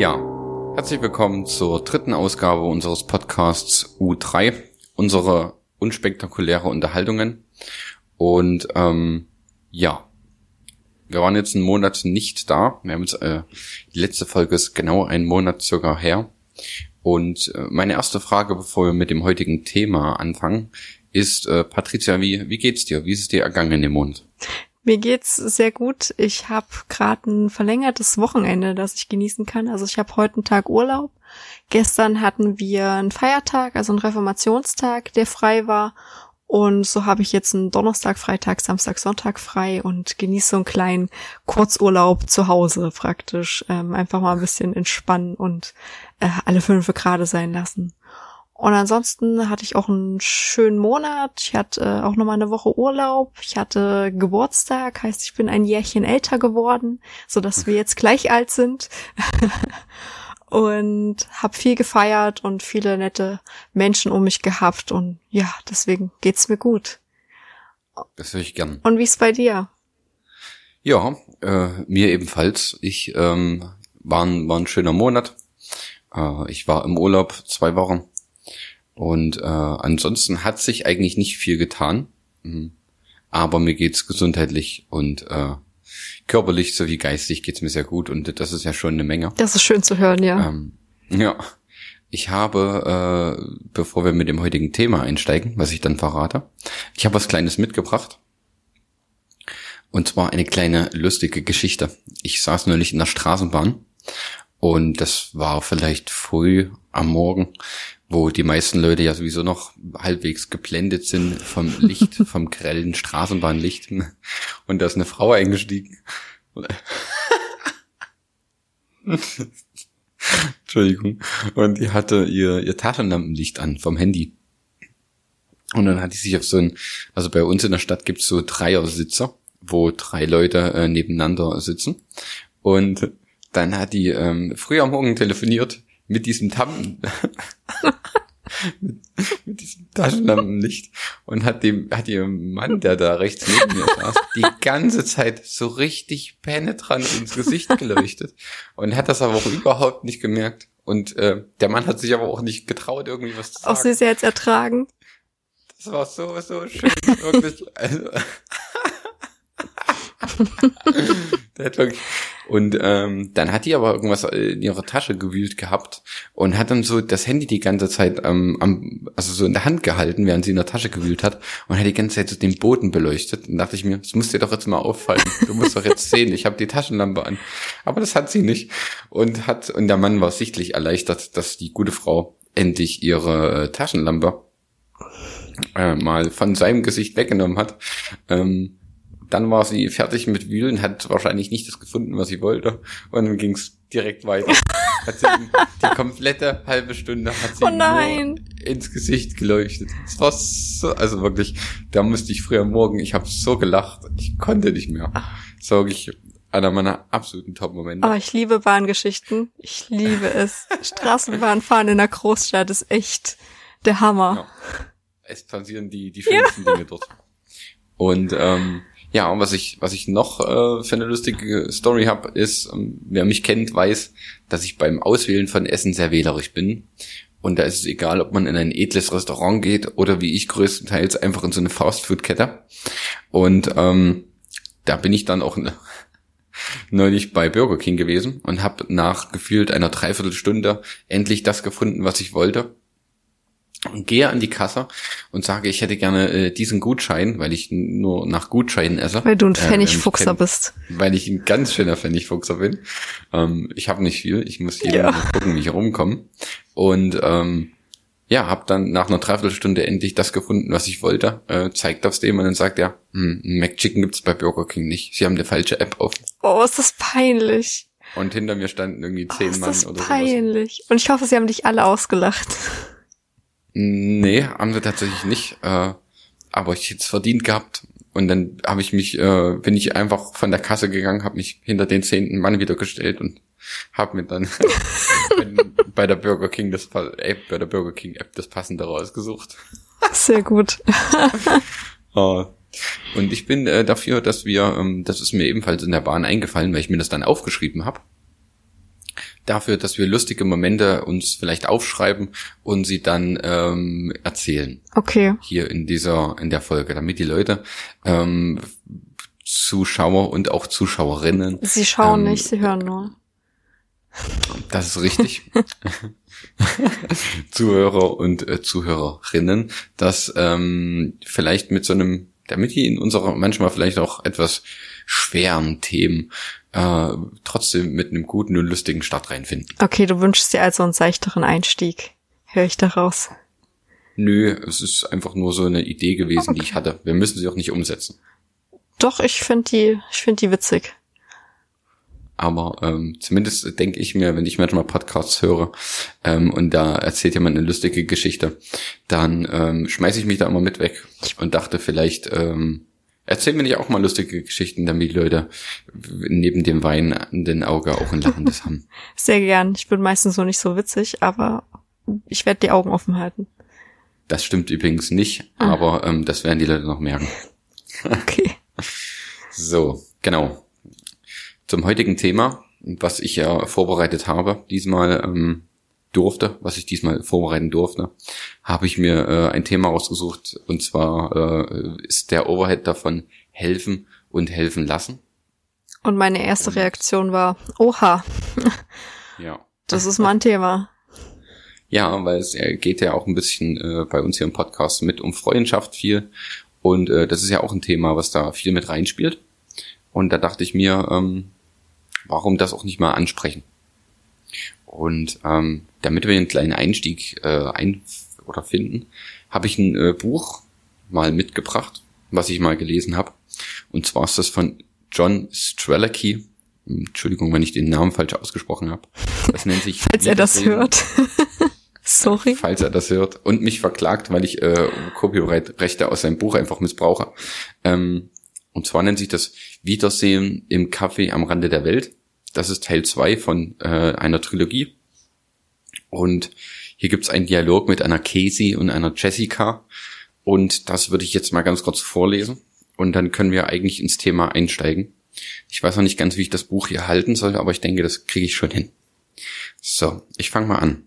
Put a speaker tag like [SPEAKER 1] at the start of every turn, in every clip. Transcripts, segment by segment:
[SPEAKER 1] Ja, herzlich willkommen zur dritten Ausgabe unseres Podcasts U3, unsere unspektakuläre Unterhaltungen. Und ähm, ja, wir waren jetzt einen Monat nicht da. Wir haben jetzt, äh, die letzte Folge ist genau einen Monat circa her. Und äh, meine erste Frage, bevor wir mit dem heutigen Thema anfangen, ist, äh, Patricia, wie, wie geht's dir? Wie ist es dir ergangen im Mond?
[SPEAKER 2] Mir geht's sehr gut. Ich habe gerade ein verlängertes Wochenende, das ich genießen kann. Also ich habe heute einen Tag Urlaub. Gestern hatten wir einen Feiertag, also einen Reformationstag, der frei war. Und so habe ich jetzt einen Donnerstag, Freitag, Samstag, Sonntag frei und genieße so einen kleinen Kurzurlaub zu Hause praktisch. Ähm, einfach mal ein bisschen entspannen und äh, alle fünf gerade sein lassen. Und ansonsten hatte ich auch einen schönen Monat. Ich hatte äh, auch nochmal eine Woche Urlaub. Ich hatte Geburtstag, heißt, ich bin ein Jährchen älter geworden, so dass wir jetzt gleich alt sind. und habe viel gefeiert und viele nette Menschen um mich gehabt und ja, deswegen geht's mir gut.
[SPEAKER 1] Das höre ich gern.
[SPEAKER 2] Und wie ist bei dir?
[SPEAKER 1] Ja, äh, mir ebenfalls. Ich ähm, war, ein, war ein schöner Monat. Äh, ich war im Urlaub zwei Wochen und äh, ansonsten hat sich eigentlich nicht viel getan. Mhm. Aber mir geht's gesundheitlich und äh, körperlich sowie geistig geht's mir sehr gut und das ist ja schon eine Menge.
[SPEAKER 2] Das ist schön zu hören, ja.
[SPEAKER 1] Ähm, ja. Ich habe, äh, bevor wir mit dem heutigen Thema einsteigen, was ich dann verrate, ich habe was Kleines mitgebracht. Und zwar eine kleine lustige Geschichte. Ich saß neulich in der Straßenbahn und das war vielleicht früh am Morgen wo die meisten Leute ja sowieso noch halbwegs geblendet sind vom Licht, vom grellen Straßenbahnlicht. Und da ist eine Frau eingestiegen. Entschuldigung. Und die hatte ihr, ihr Taschenlampenlicht an vom Handy. Und dann hat die sich auf so ein, also bei uns in der Stadt gibt's so Dreiersitzer, wo drei Leute äh, nebeneinander sitzen. Und dann hat die ähm, früh am Morgen telefoniert mit diesem Tam mit, mit diesem Taschenlampenlicht und hat dem hat ihrem Mann, der da rechts neben mir saß, die ganze Zeit so richtig penetrant ins Gesicht geleuchtet und hat das aber auch überhaupt nicht gemerkt. Und äh, der Mann hat sich aber auch nicht getraut, irgendwie was zu sagen.
[SPEAKER 2] Auch sie jetzt ertragen.
[SPEAKER 1] Das war so, so schön. Wirklich. Also, und ähm, dann hat die aber irgendwas in ihrer Tasche gewühlt gehabt und hat dann so das Handy die ganze Zeit ähm, am, also so in der Hand gehalten, während sie in der Tasche gewühlt hat und hat die ganze Zeit so den Boden beleuchtet. Und dachte ich mir, das muss dir doch jetzt mal auffallen. Du musst doch jetzt sehen, ich habe die Taschenlampe an. Aber das hat sie nicht. Und hat, und der Mann war sichtlich erleichtert, dass die gute Frau endlich ihre äh, Taschenlampe äh, mal von seinem Gesicht weggenommen hat. Ähm, dann war sie fertig mit Wühlen, hat wahrscheinlich nicht das gefunden, was sie wollte. Und dann ging es direkt weiter. Hat sie die komplette halbe Stunde hat sie
[SPEAKER 2] oh
[SPEAKER 1] nur ins Gesicht geleuchtet. Es war so, also wirklich, da musste ich früher morgen, ich habe so gelacht, ich konnte nicht mehr. So wirklich einer meiner absoluten Top-Momente.
[SPEAKER 2] Oh, ich liebe Bahngeschichten. Ich liebe es. Straßenbahnfahren in der Großstadt ist echt der Hammer. Ja.
[SPEAKER 1] Es passieren die, die schönsten ja. Dinge dort. Und ähm, ja, und was ich, was ich noch äh, für eine lustige Story habe, ist, ähm, wer mich kennt, weiß, dass ich beim Auswählen von Essen sehr wählerisch bin. Und da ist es egal, ob man in ein edles Restaurant geht oder wie ich größtenteils einfach in so eine Fastfood-Kette. Und ähm, da bin ich dann auch neulich bei Burger King gewesen und habe nach gefühlt einer Dreiviertelstunde endlich das gefunden, was ich wollte und gehe an die Kasse und sage, ich hätte gerne äh, diesen Gutschein, weil ich nur nach Gutscheinen esse.
[SPEAKER 2] Weil du ein Pfennigfuchser äh, bist.
[SPEAKER 1] Weil ich ein ganz schöner Pfennigfuchser bin. Ähm, ich habe nicht viel, ich muss hier ja. gucken, wie ich rumkomme. Und ähm, ja, habe dann nach einer Dreiviertelstunde endlich das gefunden, was ich wollte. Äh, zeigt aufs dem und dann sagt er, hm, McChicken gibt's bei Burger King nicht. Sie haben eine falsche App offen.
[SPEAKER 2] Oh, ist das peinlich.
[SPEAKER 1] Und hinter mir standen irgendwie zehn oh, ist Mann das oder
[SPEAKER 2] so. Peinlich. Und ich hoffe, sie haben dich alle ausgelacht.
[SPEAKER 1] Nee, haben sie tatsächlich nicht. Äh, aber ich hätte es verdient gehabt. Und dann habe ich mich, äh, bin ich einfach von der Kasse gegangen, habe mich hinter den zehnten Mann wieder gestellt und habe mir dann bei der Burger King das App, bei der Burger King App das passende rausgesucht.
[SPEAKER 2] Sehr gut.
[SPEAKER 1] uh, und ich bin äh, dafür, dass wir, ähm, das ist mir ebenfalls in der Bahn eingefallen, weil ich mir das dann aufgeschrieben habe, dafür, dass wir lustige Momente uns vielleicht aufschreiben und sie dann ähm, erzählen.
[SPEAKER 2] Okay.
[SPEAKER 1] Hier in dieser, in der Folge, damit die Leute ähm, Zuschauer und auch Zuschauerinnen.
[SPEAKER 2] Sie schauen
[SPEAKER 1] ähm,
[SPEAKER 2] nicht, sie hören nur.
[SPEAKER 1] Das ist richtig. Zuhörer und äh, Zuhörerinnen, dass ähm, vielleicht mit so einem, damit die in unserer manchmal vielleicht auch etwas schweren Themen äh, trotzdem mit einem guten und lustigen Start reinfinden.
[SPEAKER 2] Okay, du wünschst dir also einen seichteren Einstieg. Höre ich daraus.
[SPEAKER 1] Nö, es ist einfach nur so eine Idee gewesen, die ich
[SPEAKER 2] Okay.
[SPEAKER 1] hatte. Wir müssen sie auch nicht umsetzen.
[SPEAKER 2] Doch, ich finde die, ich finde die witzig.
[SPEAKER 1] Aber ähm, zumindest denke ich mir, wenn ich manchmal Podcasts höre ähm, und da erzählt jemand eine lustige Geschichte, dann ähm, schmeiße ich mich da immer mit weg und dachte vielleicht, ähm, erzähl mir nicht auch mal lustige Geschichten, damit die Leute neben dem weinenden Auge auch ein lachendes haben.
[SPEAKER 2] Sehr gern. Ich bin meistens so nicht so witzig, aber ich werde die Augen offen halten.
[SPEAKER 1] Das stimmt übrigens nicht,
[SPEAKER 2] Ah.
[SPEAKER 1] aber ähm, das werden die Leute noch merken.
[SPEAKER 2] Okay.
[SPEAKER 1] So, genau. Zum heutigen Thema, was ich ja vorbereitet habe, diesmal ähm, durfte, was ich diesmal vorbereiten durfte, habe ich mir äh, ein Thema rausgesucht und zwar äh, ist der Overhead davon helfen und helfen lassen.
[SPEAKER 2] Und meine erste Reaktion war, oha,
[SPEAKER 1] Ja.
[SPEAKER 2] das ist mein Thema.
[SPEAKER 1] Ja, weil es äh, geht ja auch ein bisschen äh, bei uns hier im Podcast mit um Freundschaft viel. Und äh, das ist ja auch ein Thema, was da viel mit reinspielt. Und da dachte ich mir, ähm, warum das auch nicht mal ansprechen? Und ähm, damit wir einen kleinen Einstieg äh, ein oder finden, habe ich ein äh, Buch mal mitgebracht, was ich mal gelesen habe. Und zwar ist das von John Strelicky. Entschuldigung, wenn ich den Namen falsch ausgesprochen habe. Das nennt sich
[SPEAKER 2] Falls er das hört. Sorry.
[SPEAKER 1] falls er das hört und mich verklagt, weil ich äh, Copyright-Rechte aus seinem Buch einfach missbrauche. Ähm, und zwar nennt sich das Wiedersehen im Café am Rande der Welt. Das ist Teil zwei von äh, einer Trilogie. Und hier gibt's einen Dialog mit einer Casey und einer Jessica. Und das würde ich jetzt mal ganz kurz vorlesen. Und dann können wir eigentlich ins Thema einsteigen. Ich weiß noch nicht ganz, wie ich das Buch hier halten soll, aber ich denke, das kriege ich schon hin. So, ich fange mal an.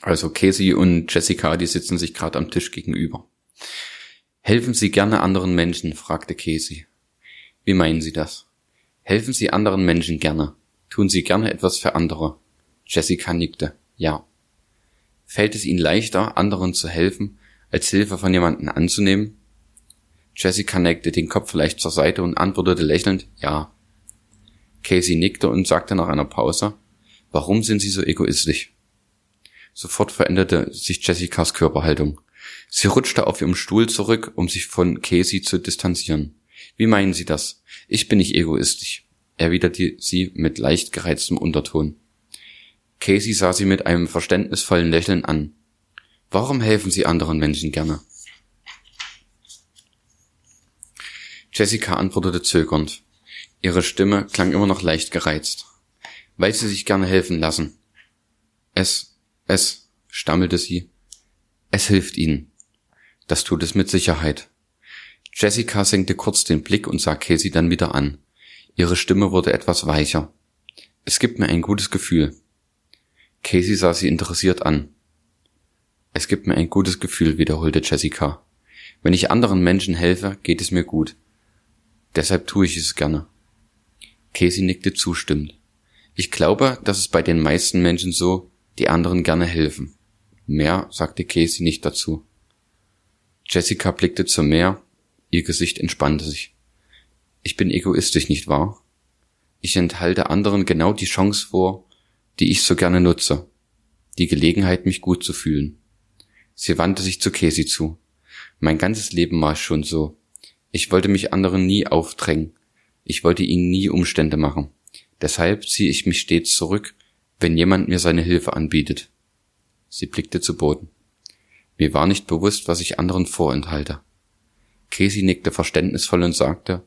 [SPEAKER 1] Also Casey und Jessica, die sitzen sich gerade am Tisch gegenüber. Helfen Sie gerne anderen Menschen? fragte Casey. Wie meinen Sie das? Helfen Sie anderen Menschen gerne? Tun Sie gerne etwas für andere? Jessica nickte. Ja. Fällt es Ihnen leichter, anderen zu helfen, als Hilfe von jemandem anzunehmen? Jessica neigte den Kopf leicht zur Seite und antwortete lächelnd Ja. Casey nickte und sagte nach einer Pause Warum sind Sie so egoistisch? Sofort veränderte sich Jessicas Körperhaltung. Sie rutschte auf ihrem Stuhl zurück, um sich von Casey zu distanzieren. Wie meinen Sie das? Ich bin nicht egoistisch, erwiderte sie mit leicht gereiztem Unterton. Casey sah sie mit einem verständnisvollen Lächeln an. Warum helfen Sie anderen Menschen gerne? Jessica antwortete zögernd. Ihre Stimme klang immer noch leicht gereizt. Weil sie sich gerne helfen lassen. Es, es, stammelte sie. Es hilft ihnen. Das tut es mit Sicherheit. Jessica senkte kurz den Blick und sah Casey dann wieder an. Ihre Stimme wurde etwas weicher. Es gibt mir ein gutes Gefühl. Casey sah sie interessiert an. Es gibt mir ein gutes Gefühl, wiederholte Jessica. Wenn ich anderen Menschen helfe, geht es mir gut. Deshalb tue ich es gerne. Casey nickte zustimmend. Ich glaube, das ist bei den meisten Menschen so, die anderen gerne helfen. Mehr sagte Casey nicht dazu. Jessica blickte zum Meer, ihr Gesicht entspannte sich. Ich bin egoistisch, nicht wahr? Ich enthalte anderen genau die Chance vor, die ich so gerne nutze. Die Gelegenheit, mich gut zu fühlen. Sie wandte sich zu Casey zu. Mein ganzes Leben war schon so. Ich wollte mich anderen nie aufdrängen. Ich wollte ihnen nie Umstände machen. Deshalb ziehe ich mich stets zurück, wenn jemand mir seine Hilfe anbietet. Sie blickte zu Boden. Mir war nicht bewusst, was ich anderen vorenthalte. Casey nickte verständnisvoll und sagte,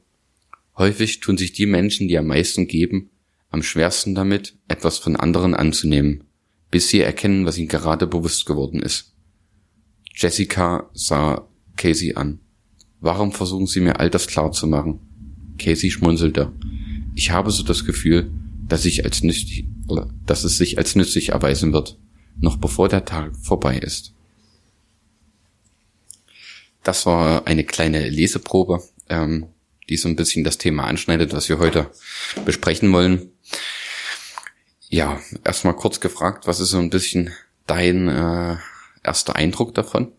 [SPEAKER 1] häufig tun sich die Menschen, die am meisten geben, am schwersten damit, etwas von anderen anzunehmen, bis sie erkennen, was ihnen gerade bewusst geworden ist. Jessica sah Casey an. Warum versuchen Sie mir all das klar zu machen? Casey schmunzelte. Ich habe so das Gefühl, dass ich als nützlich, dass es sich als nützlich erweisen wird, noch bevor der Tag vorbei ist. Das war eine kleine Leseprobe, ähm, die so ein bisschen das Thema anschneidet, was wir heute besprechen wollen. Ja, erstmal kurz gefragt, was ist so ein bisschen dein äh, erster Eindruck davon?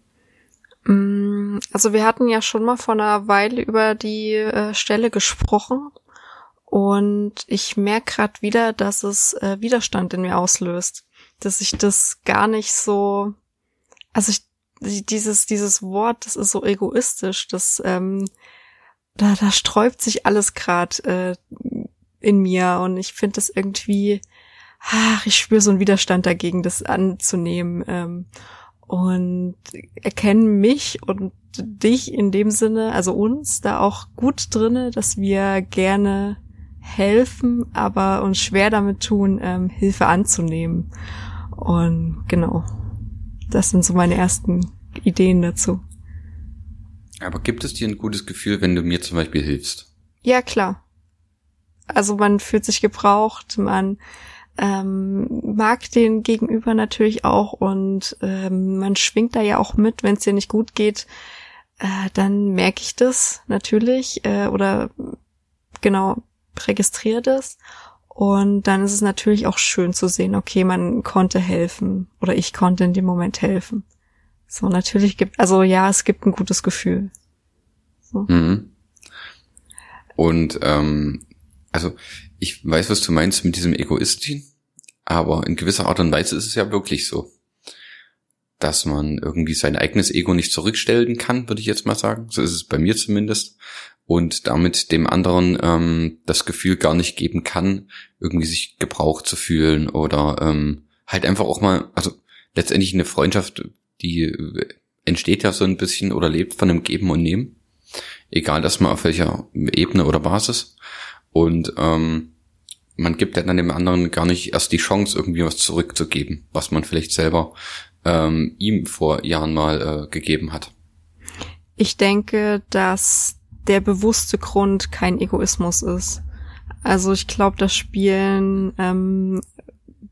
[SPEAKER 2] Mm, also wir hatten ja schon mal vor einer Weile über die äh, Stelle gesprochen und ich merke gerade wieder, dass es äh, Widerstand in mir auslöst, dass ich das gar nicht so, also ich dieses dieses Wort, das ist so egoistisch, das ähm, da da sträubt sich alles gerade äh, in mir und ich finde das irgendwie, ach, ich spüre so einen Widerstand dagegen, das anzunehmen. Ähm, und erkennen mich und dich in dem Sinne, also uns da auch gut drinne, dass wir gerne helfen, aber uns schwer damit tun, ähm, Hilfe anzunehmen. Und genau, das sind so meine ersten Ideen dazu.
[SPEAKER 1] Aber gibt es dir ein gutes Gefühl, wenn du mir zum Beispiel hilfst?
[SPEAKER 2] Ja, klar. Also man fühlt sich gebraucht, man ähm, mag den Gegenüber natürlich auch und ähm, man schwingt da ja auch mit, wenn es dir nicht gut geht, äh, dann merke ich das natürlich äh, oder genau registriere das und dann ist es natürlich auch schön zu sehen, okay, man konnte helfen oder ich konnte in dem Moment helfen. So natürlich gibt, also ja, es gibt ein gutes Gefühl.
[SPEAKER 1] So. Mhm. Und ähm, also ich weiß, was du meinst mit diesem Egoistin, aber in gewisser Art und Weise ist es ja wirklich so, dass man irgendwie sein eigenes Ego nicht zurückstellen kann, würde ich jetzt mal sagen. So ist es bei mir zumindest. Und damit dem anderen ähm, das Gefühl gar nicht geben kann, irgendwie sich gebraucht zu fühlen oder ähm, halt einfach auch mal, also letztendlich eine Freundschaft, die entsteht ja so ein bisschen oder lebt von dem Geben und Nehmen. Egal erstmal auf welcher Ebene oder Basis. Und ähm, man gibt ja dann dem anderen gar nicht erst die Chance, irgendwie was zurückzugeben, was man vielleicht selber ähm, ihm vor Jahren mal äh, gegeben hat.
[SPEAKER 2] Ich denke, dass der bewusste Grund kein Egoismus ist. Also ich glaube, das Spielen ähm,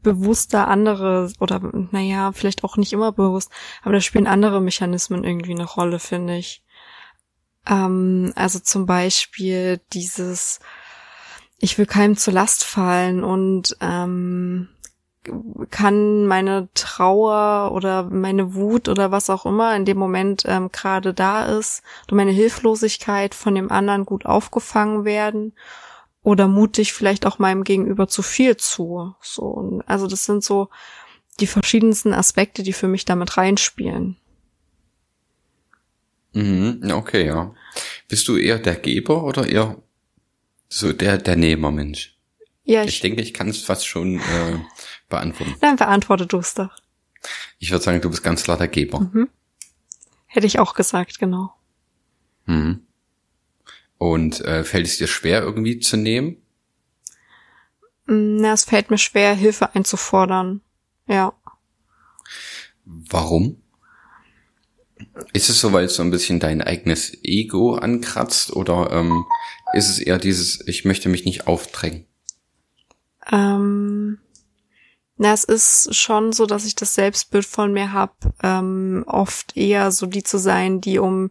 [SPEAKER 2] bewusster andere oder naja, vielleicht auch nicht immer bewusst, aber da spielen andere Mechanismen irgendwie eine Rolle, finde ich. Ähm, also zum Beispiel dieses ich will keinem zur Last fallen und ähm, kann meine Trauer oder meine Wut oder was auch immer in dem Moment ähm, gerade da ist, durch meine Hilflosigkeit von dem anderen gut aufgefangen werden oder mutig vielleicht auch meinem Gegenüber zu viel zu. So, also das sind so die verschiedensten Aspekte, die für mich damit reinspielen.
[SPEAKER 1] Mhm, okay, ja. Bist du eher der Geber oder eher so der, der Nehmermensch. Ja, ich, ich denke, ich kann es fast schon äh, beantworten.
[SPEAKER 2] Dann beantworte du es doch.
[SPEAKER 1] Ich würde sagen, du bist ganz klar der Geber.
[SPEAKER 2] Mhm. Hätte ich auch gesagt, genau.
[SPEAKER 1] Mhm. Und äh, fällt es dir schwer, irgendwie zu nehmen?
[SPEAKER 2] Mm, na, es fällt mir schwer, Hilfe einzufordern. Ja.
[SPEAKER 1] Warum? Ist es so, weil es so ein bisschen dein eigenes Ego ankratzt oder ähm, ist es eher dieses, ich möchte mich nicht aufdrängen?
[SPEAKER 2] Ähm, na, es ist schon so, dass ich das Selbstbild von mir habe, ähm, oft eher so die zu sein, die um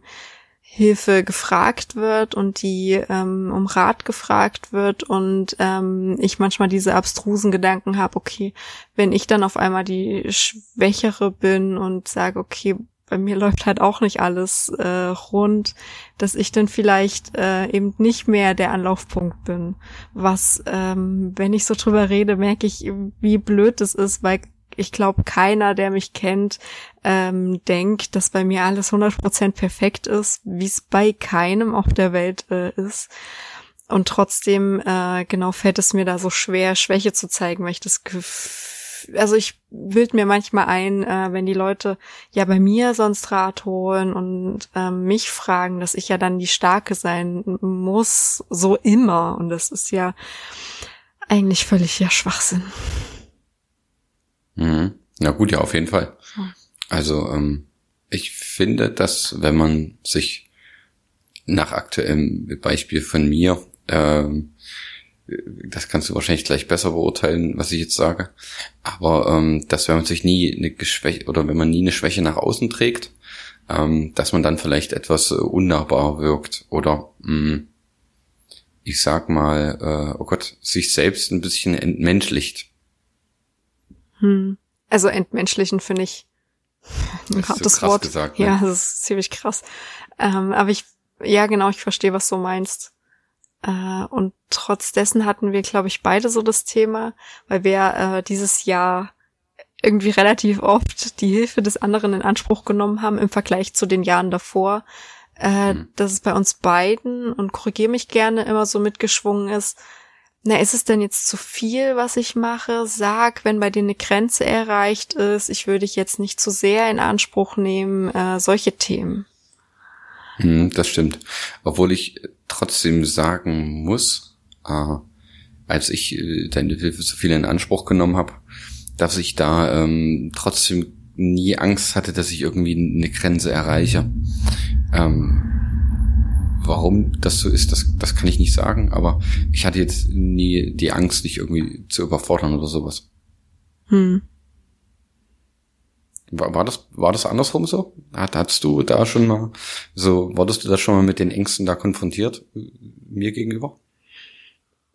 [SPEAKER 2] Hilfe gefragt wird und die ähm, um Rat gefragt wird und ähm, ich manchmal diese abstrusen Gedanken habe, okay, wenn ich dann auf einmal die Schwächere bin und sage, okay, bei mir läuft halt auch nicht alles äh, rund, dass ich dann vielleicht äh, eben nicht mehr der Anlaufpunkt bin. Was, ähm, wenn ich so drüber rede, merke ich, wie blöd es ist, weil ich glaube, keiner, der mich kennt, ähm, denkt, dass bei mir alles 100% perfekt ist, wie es bei keinem auf der Welt äh, ist. Und trotzdem, äh, genau, fällt es mir da so schwer, Schwäche zu zeigen, weil ich das Gefühl also ich bild mir manchmal ein, äh, wenn die Leute ja bei mir sonst Rat holen und äh, mich fragen, dass ich ja dann die Starke sein muss, so immer. Und das ist ja eigentlich völlig ja Schwachsinn.
[SPEAKER 1] Mhm. Na gut, ja, auf jeden Fall. Also ähm, ich finde, dass wenn man sich nach aktuellem Beispiel von mir ähm, das kannst du wahrscheinlich gleich besser beurteilen, was ich jetzt sage. Aber ähm, dass wenn man sich nie eine Geschwäche oder wenn man nie eine Schwäche nach außen trägt, ähm, dass man dann vielleicht etwas äh, unnahbar wirkt oder mh, mm, ich sag mal, äh, oh Gott, sich selbst ein bisschen entmenschlicht.
[SPEAKER 2] Hm. Also entmenschlichen finde ich ein hartes so Wort. Gesagt, ne? Ja, das ist ziemlich krass. Ähm, aber ich, ja genau, ich verstehe, was du meinst. Äh, und trotz dessen hatten wir, glaube ich, beide so das Thema, weil wir äh, dieses Jahr irgendwie relativ oft die Hilfe des anderen in Anspruch genommen haben im Vergleich zu den Jahren davor. Äh, mhm. Dass es bei uns beiden, und korrigiere mich gerne, immer so mitgeschwungen ist, na, ist es denn jetzt zu viel, was ich mache? Sag, wenn bei dir eine Grenze erreicht ist, ich würde dich jetzt nicht zu sehr in Anspruch nehmen, äh, solche Themen.
[SPEAKER 1] Hm, das stimmt. Obwohl ich trotzdem sagen muss, äh, als ich äh, deine Hilfe zu viel in Anspruch genommen habe, dass ich da ähm, trotzdem nie Angst hatte, dass ich irgendwie eine Grenze erreiche. Ähm, warum das so ist, das, das kann ich nicht sagen, aber ich hatte jetzt nie die Angst, dich irgendwie zu überfordern oder sowas. Hm. War, war das, war das andersrum so? Hat, hattest du da schon mal, so, wurdest du da schon mal mit den Ängsten da konfrontiert, mir gegenüber?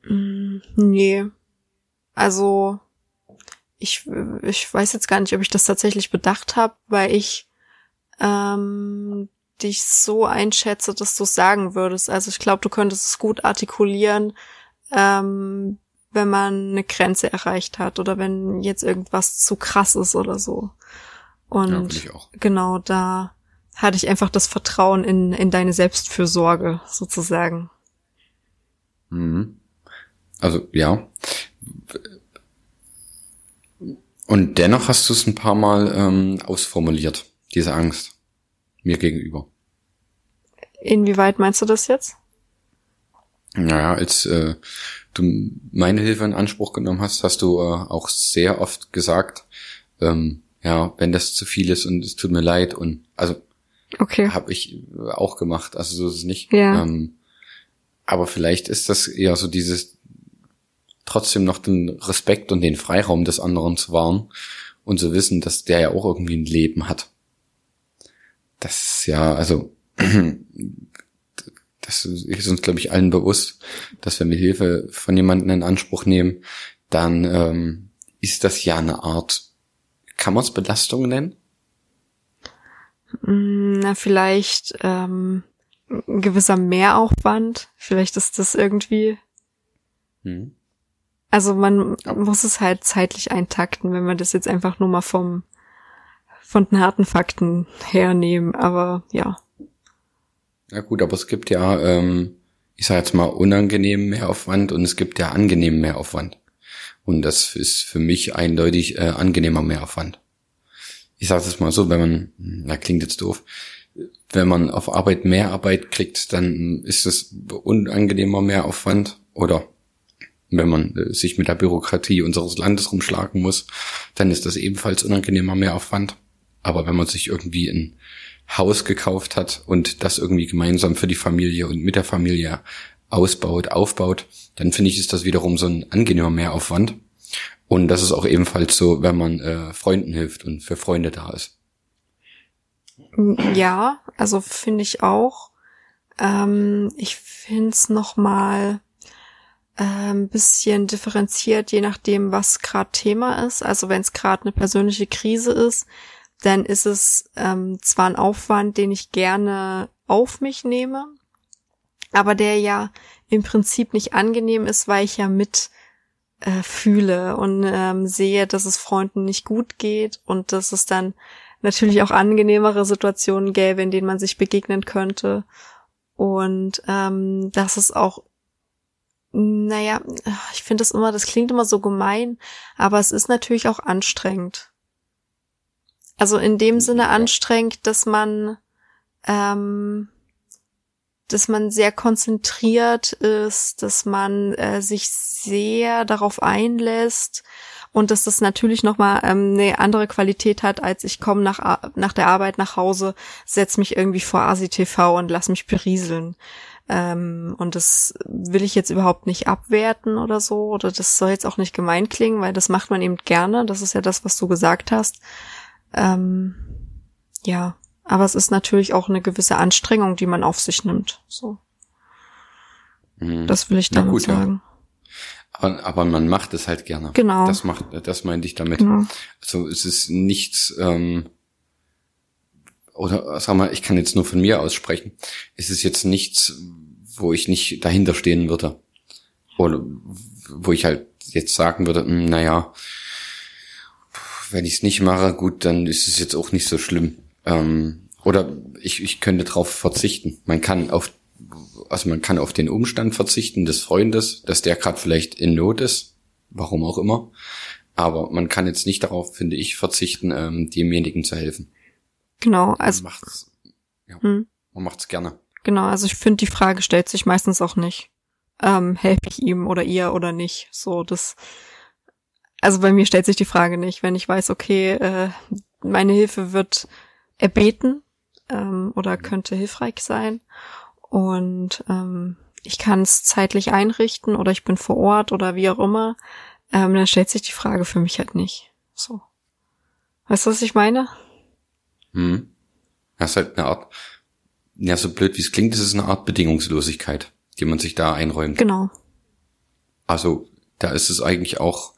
[SPEAKER 2] Mm, nee. Also, ich, ich weiß jetzt gar nicht, ob ich das tatsächlich bedacht habe, weil ich ähm, dich so einschätze, dass du es sagen würdest. Also ich glaube, du könntest es gut artikulieren, ähm, wenn man eine Grenze erreicht hat oder wenn jetzt irgendwas zu krass ist oder so. Und ja, genau da hatte ich einfach das Vertrauen in, in deine Selbstfürsorge sozusagen.
[SPEAKER 1] Mhm. Also ja. Und dennoch hast du es ein paar Mal ähm, ausformuliert, diese Angst mir gegenüber.
[SPEAKER 2] Inwieweit meinst du das jetzt?
[SPEAKER 1] Naja, als äh, du meine Hilfe in Anspruch genommen hast, hast du äh, auch sehr oft gesagt, ähm, ja, wenn das zu viel ist und es tut mir leid und also okay. habe ich auch gemacht, also so ist es nicht. Ja. Ähm, aber vielleicht ist das eher so dieses trotzdem noch den Respekt und den Freiraum des anderen zu wahren und zu wissen, dass der ja auch irgendwie ein Leben hat. Das ist ja, also das ist uns, glaube ich, allen bewusst, dass wenn wir Hilfe von jemandem in Anspruch nehmen, dann ähm, ist das ja eine Art kann man es Belastung nennen?
[SPEAKER 2] Mm, na, vielleicht ähm, ein gewisser Mehraufwand. Vielleicht ist das irgendwie. Hm. Also man muss es halt zeitlich eintakten, wenn man das jetzt einfach nur mal vom von den harten Fakten hernehmen. Aber ja.
[SPEAKER 1] Ja gut, aber es gibt ja, ähm, ich sage jetzt mal, unangenehmen Mehraufwand und es gibt ja angenehmen Mehraufwand. Und das ist für mich eindeutig äh, angenehmer Mehraufwand. Ich sage es mal so, wenn man, na klingt jetzt doof, wenn man auf Arbeit mehr Arbeit kriegt, dann ist es unangenehmer Mehraufwand. Oder wenn man äh, sich mit der Bürokratie unseres Landes rumschlagen muss, dann ist das ebenfalls unangenehmer Mehraufwand. Aber wenn man sich irgendwie ein Haus gekauft hat und das irgendwie gemeinsam für die Familie und mit der Familie ausbaut, aufbaut, dann finde ich, ist das wiederum so ein angenehmer Mehraufwand. Und das ist auch ebenfalls so, wenn man äh, Freunden hilft und für Freunde da ist.
[SPEAKER 2] Ja, also finde ich auch. Ähm, ich finde es nochmal äh, ein bisschen differenziert, je nachdem, was gerade Thema ist. Also wenn es gerade eine persönliche Krise ist, dann ist es ähm, zwar ein Aufwand, den ich gerne auf mich nehme, aber der ja im Prinzip nicht angenehm ist, weil ich ja mit äh, fühle und ähm, sehe, dass es Freunden nicht gut geht und dass es dann natürlich auch angenehmere Situationen gäbe, in denen man sich begegnen könnte. Und ähm, dass es auch, naja, ich finde das immer, das klingt immer so gemein, aber es ist natürlich auch anstrengend. Also in dem Sinne anstrengend, dass man ähm, dass man sehr konzentriert ist, dass man äh, sich sehr darauf einlässt und dass das natürlich nochmal ähm, eine andere Qualität hat, als ich komme nach, nach der Arbeit nach Hause, setz mich irgendwie vor ASI TV und lass mich berieseln. Ähm, und das will ich jetzt überhaupt nicht abwerten oder so, oder das soll jetzt auch nicht gemein klingen, weil das macht man eben gerne. Das ist ja das, was du gesagt hast. Ähm, ja, aber es ist natürlich auch eine gewisse Anstrengung, die man auf sich nimmt. So.
[SPEAKER 1] Mhm.
[SPEAKER 2] Das will ich damit
[SPEAKER 1] gut,
[SPEAKER 2] sagen.
[SPEAKER 1] Ja. Aber, aber man macht es halt gerne.
[SPEAKER 2] Genau.
[SPEAKER 1] Das macht, das meinte ich damit.
[SPEAKER 2] Genau.
[SPEAKER 1] Also es ist nichts, ähm, oder sag mal, ich kann jetzt nur von mir aussprechen. Es ist jetzt nichts, wo ich nicht dahinter stehen würde. Oder wo ich halt jetzt sagen würde, hm, naja, wenn ich es nicht mache, gut, dann ist es jetzt auch nicht so schlimm. Ähm, oder ich, ich könnte darauf verzichten. Man kann auf also man kann auf den Umstand verzichten des Freundes, dass der gerade vielleicht in Not ist, warum auch immer. Aber man kann jetzt nicht darauf, finde ich, verzichten, ähm, demjenigen zu helfen.
[SPEAKER 2] Genau, also
[SPEAKER 1] man macht's, ja,
[SPEAKER 2] hm.
[SPEAKER 1] man macht's gerne.
[SPEAKER 2] Genau, also ich finde, die Frage stellt sich meistens auch nicht. Ähm, helfe ich ihm oder ihr oder nicht? So, das. Also bei mir stellt sich die Frage nicht, wenn ich weiß, okay, äh, meine Hilfe wird erbeten ähm, oder könnte hilfreich sein und ähm, ich kann es zeitlich einrichten oder ich bin vor Ort oder wie auch immer, ähm, dann stellt sich die Frage für mich halt nicht. So. Weißt du, was ich meine?
[SPEAKER 1] Hm. Das ist halt eine Art, ja, so blöd wie es klingt, ist es eine Art Bedingungslosigkeit, die man sich da einräumt.
[SPEAKER 2] Genau.
[SPEAKER 1] Also, da ist es eigentlich auch,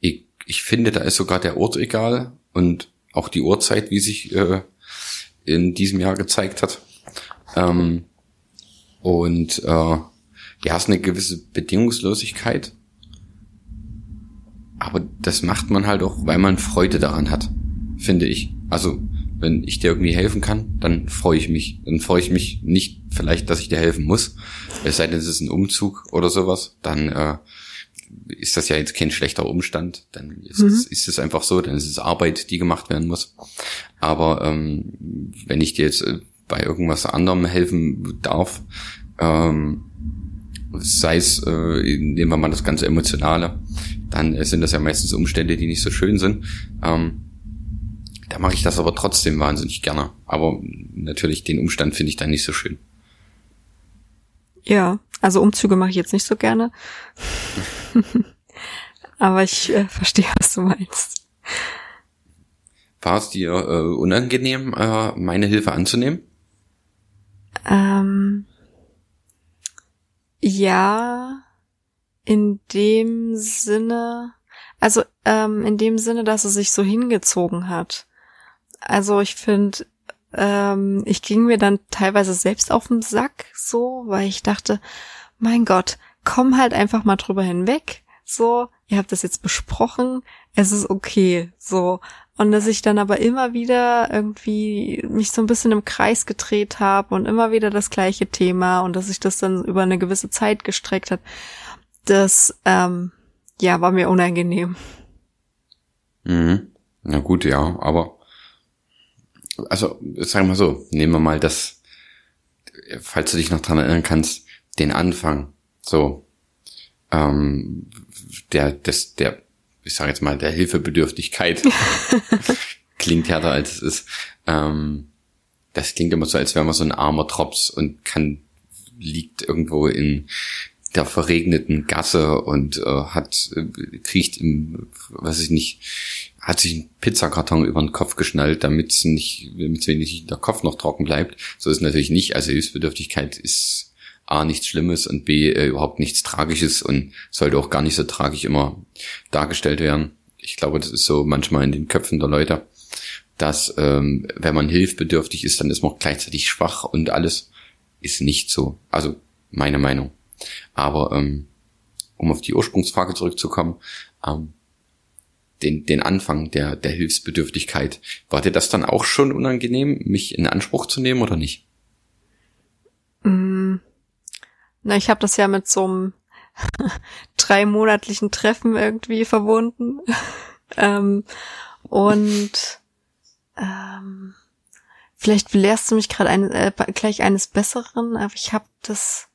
[SPEAKER 1] ich, ich finde, da ist sogar der Ort egal und auch die Uhrzeit, wie sich äh, in diesem Jahr gezeigt hat. Ähm, und äh, ja, ist eine gewisse Bedingungslosigkeit. Aber das macht man halt auch, weil man Freude daran hat, finde ich. Also, wenn ich dir irgendwie helfen kann, dann freue ich mich. Dann freue ich mich nicht vielleicht, dass ich dir helfen muss. Es sei denn, es ist ein Umzug oder sowas, dann äh, ist das ja jetzt kein schlechter Umstand. Dann ist, mhm. es, ist es einfach so, dann ist es Arbeit, die gemacht werden muss. Aber ähm, wenn ich dir jetzt äh, bei irgendwas anderem helfen darf, ähm, sei es, äh, nehmen wir mal das ganze Emotionale, dann äh, sind das ja meistens Umstände, die nicht so schön sind. Ähm, da mache ich das aber trotzdem wahnsinnig gerne. Aber natürlich den Umstand finde ich dann nicht so schön.
[SPEAKER 2] Ja, also Umzüge mache ich jetzt nicht so gerne. aber ich äh, verstehe, was du meinst.
[SPEAKER 1] War es dir äh, unangenehm, äh, meine Hilfe anzunehmen?
[SPEAKER 2] Ähm, ja, in dem Sinne, also ähm, in dem Sinne, dass es sich so hingezogen hat. Also ich finde, ähm, ich ging mir dann teilweise selbst auf den Sack, so, weil ich dachte, mein Gott, komm halt einfach mal drüber hinweg. So, ihr habt das jetzt besprochen, es ist okay, so. Und dass ich dann aber immer wieder irgendwie mich so ein bisschen im Kreis gedreht habe und immer wieder das gleiche Thema und dass sich das dann über eine gewisse Zeit gestreckt hat, das ähm, ja war mir unangenehm.
[SPEAKER 1] Mhm. Na gut, ja, aber also sagen wir so, nehmen wir mal das, falls du dich noch dran erinnern kannst, den Anfang. So, ähm, der, das, der ich sage jetzt mal, der Hilfebedürftigkeit klingt härter als es ist. Ähm, das klingt immer so, als wäre man so ein armer Drops und kann liegt irgendwo in der verregneten Gasse und äh, hat äh, kriecht im, weiß ich nicht, hat sich einen Pizzakarton über den Kopf geschnallt, damit es nicht, damit wenig der Kopf noch trocken bleibt. So ist es natürlich nicht. Also Hilfsbedürftigkeit ist A, nichts Schlimmes und B, äh, überhaupt nichts Tragisches und sollte auch gar nicht so tragisch immer dargestellt werden. Ich glaube, das ist so manchmal in den Köpfen der Leute, dass ähm, wenn man hilfbedürftig ist, dann ist man gleichzeitig schwach und alles ist nicht so. Also meine Meinung. Aber ähm, um auf die Ursprungsfrage zurückzukommen, ähm, den, den Anfang der, der Hilfsbedürftigkeit, war dir das dann auch schon unangenehm, mich in Anspruch zu nehmen oder nicht?
[SPEAKER 2] Mm, na, ich habe das ja mit so einem dreimonatlichen Treffen irgendwie verbunden. ähm, und ähm, vielleicht belehrst du mich gerade ein, äh, gleich eines Besseren, aber ich habe das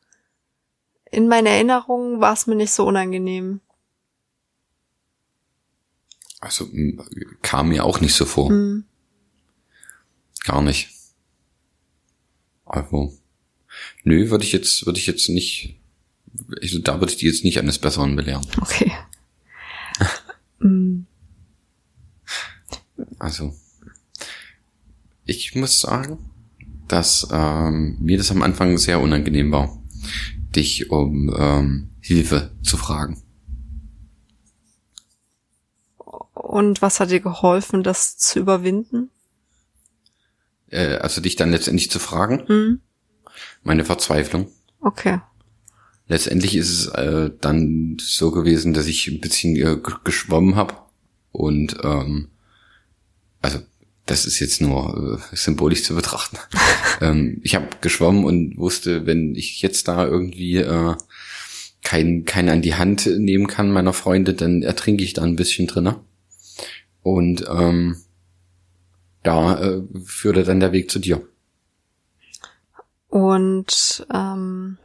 [SPEAKER 2] in meiner Erinnerung war es mir nicht so unangenehm.
[SPEAKER 1] Also kam mir auch nicht so vor. Mhm. Gar nicht. Also Nö, würde ich jetzt, würde ich jetzt nicht, also da würde ich die jetzt nicht eines Besseren belehren.
[SPEAKER 2] Okay. Mm.
[SPEAKER 1] Also, ich muss sagen, dass ähm, mir das am Anfang sehr unangenehm war, dich um ähm, Hilfe zu fragen.
[SPEAKER 2] Und was hat dir geholfen, das zu überwinden?
[SPEAKER 1] Äh, also dich dann letztendlich zu fragen?
[SPEAKER 2] Hm?
[SPEAKER 1] Meine Verzweiflung.
[SPEAKER 2] Okay.
[SPEAKER 1] Letztendlich ist es äh, dann so gewesen, dass ich ein bisschen äh, geschwommen habe und ähm, also das ist jetzt nur äh, symbolisch zu betrachten. ähm, ich habe geschwommen und wusste, wenn ich jetzt da irgendwie äh, keinen kein an die Hand nehmen kann meiner Freunde, dann ertrinke ich da ein bisschen drinne. Und ähm, da äh, führte dann der Weg zu dir.
[SPEAKER 2] Und ähm,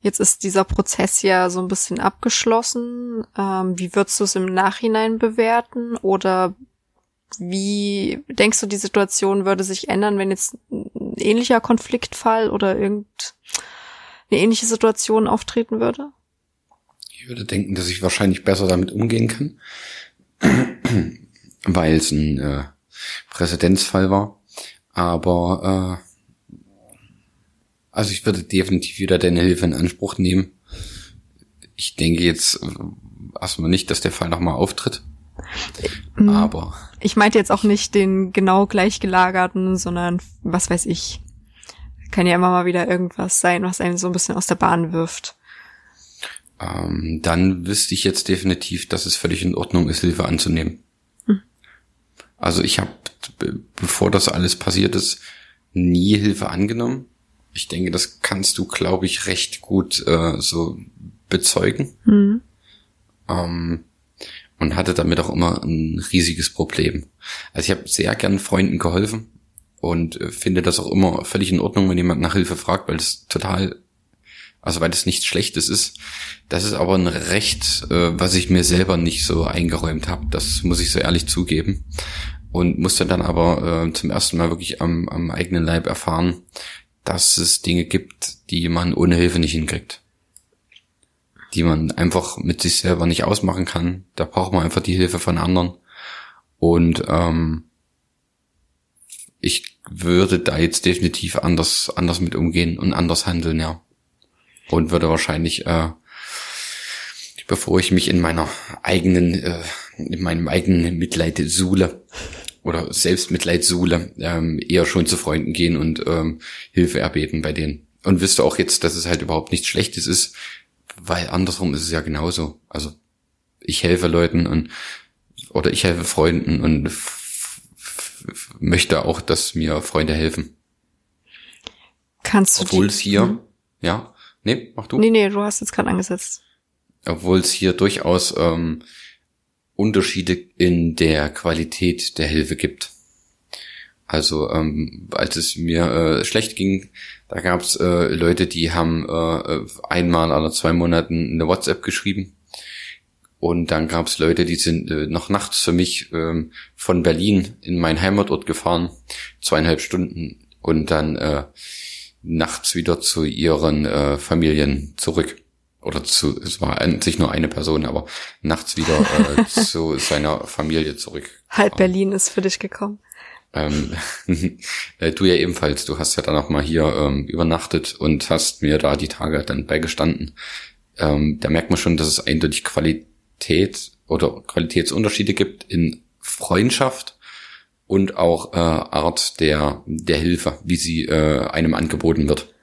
[SPEAKER 2] jetzt ist dieser Prozess ja so ein bisschen abgeschlossen. Ähm, wie würdest du es im Nachhinein bewerten? Oder wie denkst du, die Situation würde sich ändern, wenn jetzt ein ähnlicher Konfliktfall oder irgendeine ähnliche Situation auftreten würde?
[SPEAKER 1] Ich würde denken, dass ich wahrscheinlich besser damit umgehen kann, weil es ein äh, Präzedenzfall war. Aber äh, also ich würde definitiv wieder deine Hilfe in Anspruch nehmen. Ich denke jetzt äh, erstmal nicht, dass der Fall nochmal auftritt.
[SPEAKER 2] Mhm.
[SPEAKER 1] Aber
[SPEAKER 2] Ich meinte jetzt auch nicht den genau gleich gelagerten, sondern was weiß ich. Kann ja immer mal wieder irgendwas sein, was einen so ein bisschen aus der Bahn wirft.
[SPEAKER 1] Ähm, dann wüsste ich jetzt definitiv, dass es völlig in Ordnung ist, Hilfe anzunehmen. Also ich habe, bevor das alles passiert ist, nie Hilfe angenommen. Ich denke, das kannst du, glaube ich, recht gut äh, so bezeugen.
[SPEAKER 2] Mhm.
[SPEAKER 1] Ähm, und hatte damit auch immer ein riesiges Problem. Also ich habe sehr gern Freunden geholfen und äh, finde das auch immer völlig in Ordnung, wenn jemand nach Hilfe fragt, weil das total, also weil das nichts Schlechtes ist. Das ist aber ein Recht, äh, was ich mir selber nicht so eingeräumt habe. Das muss ich so ehrlich zugeben. Und musste dann aber äh, zum ersten Mal wirklich am, am eigenen Leib erfahren, dass es Dinge gibt, die man ohne Hilfe nicht hinkriegt die man einfach mit sich selber nicht ausmachen kann. Da braucht man einfach die Hilfe von anderen. Und ähm, ich würde da jetzt definitiv anders, anders mit umgehen und anders handeln, ja. Und würde wahrscheinlich, äh, bevor ich mich in meiner eigenen, äh, in meinem eigenen Mitleid suhle oder Selbstmitleid suhle, ähm, eher schon zu Freunden gehen und ähm, Hilfe erbeten bei denen. Und wüsste auch jetzt, dass es halt überhaupt nichts Schlechtes ist, weil andersrum ist es ja genauso. Also ich helfe Leuten und oder ich helfe Freunden und möchte auch, dass mir Freunde helfen.
[SPEAKER 2] Kannst du
[SPEAKER 1] Obwohl es hier,
[SPEAKER 2] Mhm.
[SPEAKER 1] ja, nee, mach du.
[SPEAKER 2] Nee, nee, du hast jetzt gerade angesetzt.
[SPEAKER 1] Obwohl es hier durchaus ähm, Unterschiede in der Qualität der Hilfe gibt. Also ähm, als es mir äh, schlecht ging, da gab es äh, Leute, die haben äh, einmal oder zwei Monaten eine WhatsApp geschrieben. Und dann gab es Leute, die sind äh, noch nachts für mich ähm, von Berlin in meinen Heimatort gefahren, zweieinhalb Stunden und dann äh, nachts wieder zu ihren äh, Familien zurück. Oder zu, es war an sich nur eine Person, aber nachts wieder äh, zu seiner Familie zurück.
[SPEAKER 2] Halb Berlin ist für dich gekommen.
[SPEAKER 1] Ähm, äh, du ja ebenfalls, du hast ja dann auch mal hier ähm, übernachtet und hast mir da die Tage dann beigestanden. Ähm, da merkt man schon, dass es eindeutig Qualität oder Qualitätsunterschiede gibt in Freundschaft und auch äh, Art der, der Hilfe, wie sie äh, einem angeboten wird.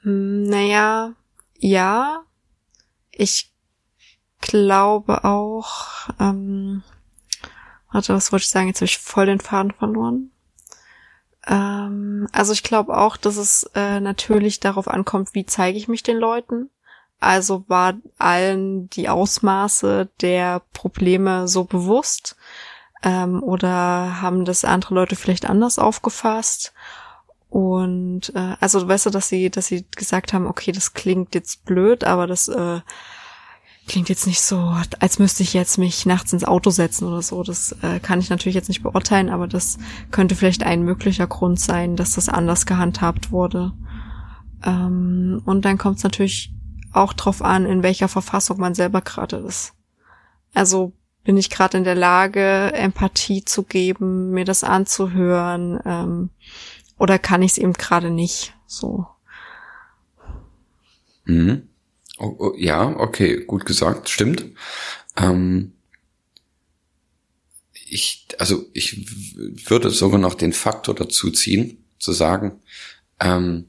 [SPEAKER 2] Hm, Naja, ja. Ich glaube auch, ähm, warte, was wollte ich sagen? Jetzt habe ich voll den Faden verloren. Ähm, also ich glaube auch, dass es äh, natürlich darauf ankommt, wie zeige ich mich den Leuten. Also war allen die Ausmaße der Probleme so bewusst ähm, oder haben das andere Leute vielleicht anders aufgefasst? Und äh, also weißt du, dass sie, dass sie gesagt haben, okay, das klingt jetzt blöd, aber das äh, klingt jetzt nicht so, als müsste ich jetzt mich nachts ins Auto setzen oder so. Das äh, kann ich natürlich jetzt nicht beurteilen, aber das könnte vielleicht ein möglicher Grund sein, dass das anders gehandhabt wurde. Ähm, und dann kommt es natürlich auch drauf an, in welcher Verfassung man selber gerade ist. Also bin ich gerade in der Lage, Empathie zu geben, mir das anzuhören, ähm, oder kann ich es eben gerade nicht? So.
[SPEAKER 1] Mhm. Oh, oh, ja, okay, gut gesagt, stimmt. Ähm, ich, also ich würde sogar noch den Faktor dazu ziehen, zu sagen, ähm,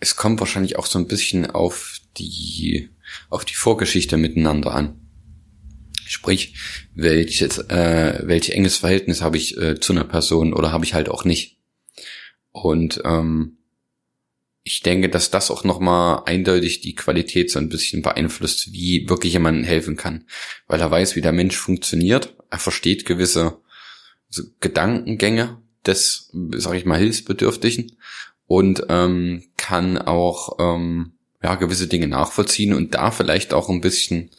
[SPEAKER 1] es kommt wahrscheinlich auch so ein bisschen auf die, auf die Vorgeschichte miteinander an. Sprich, welches, äh, welch enges Verhältnis habe ich äh, zu einer Person oder habe ich halt auch nicht. Und ähm, ich denke, dass das auch nochmal eindeutig die Qualität so ein bisschen beeinflusst, wie wirklich jemandem helfen kann. Weil er weiß, wie der Mensch funktioniert. Er versteht gewisse Gedankengänge des, sag ich mal, Hilfsbedürftigen und ähm, kann auch ähm, ja, gewisse Dinge nachvollziehen und da vielleicht auch ein bisschen,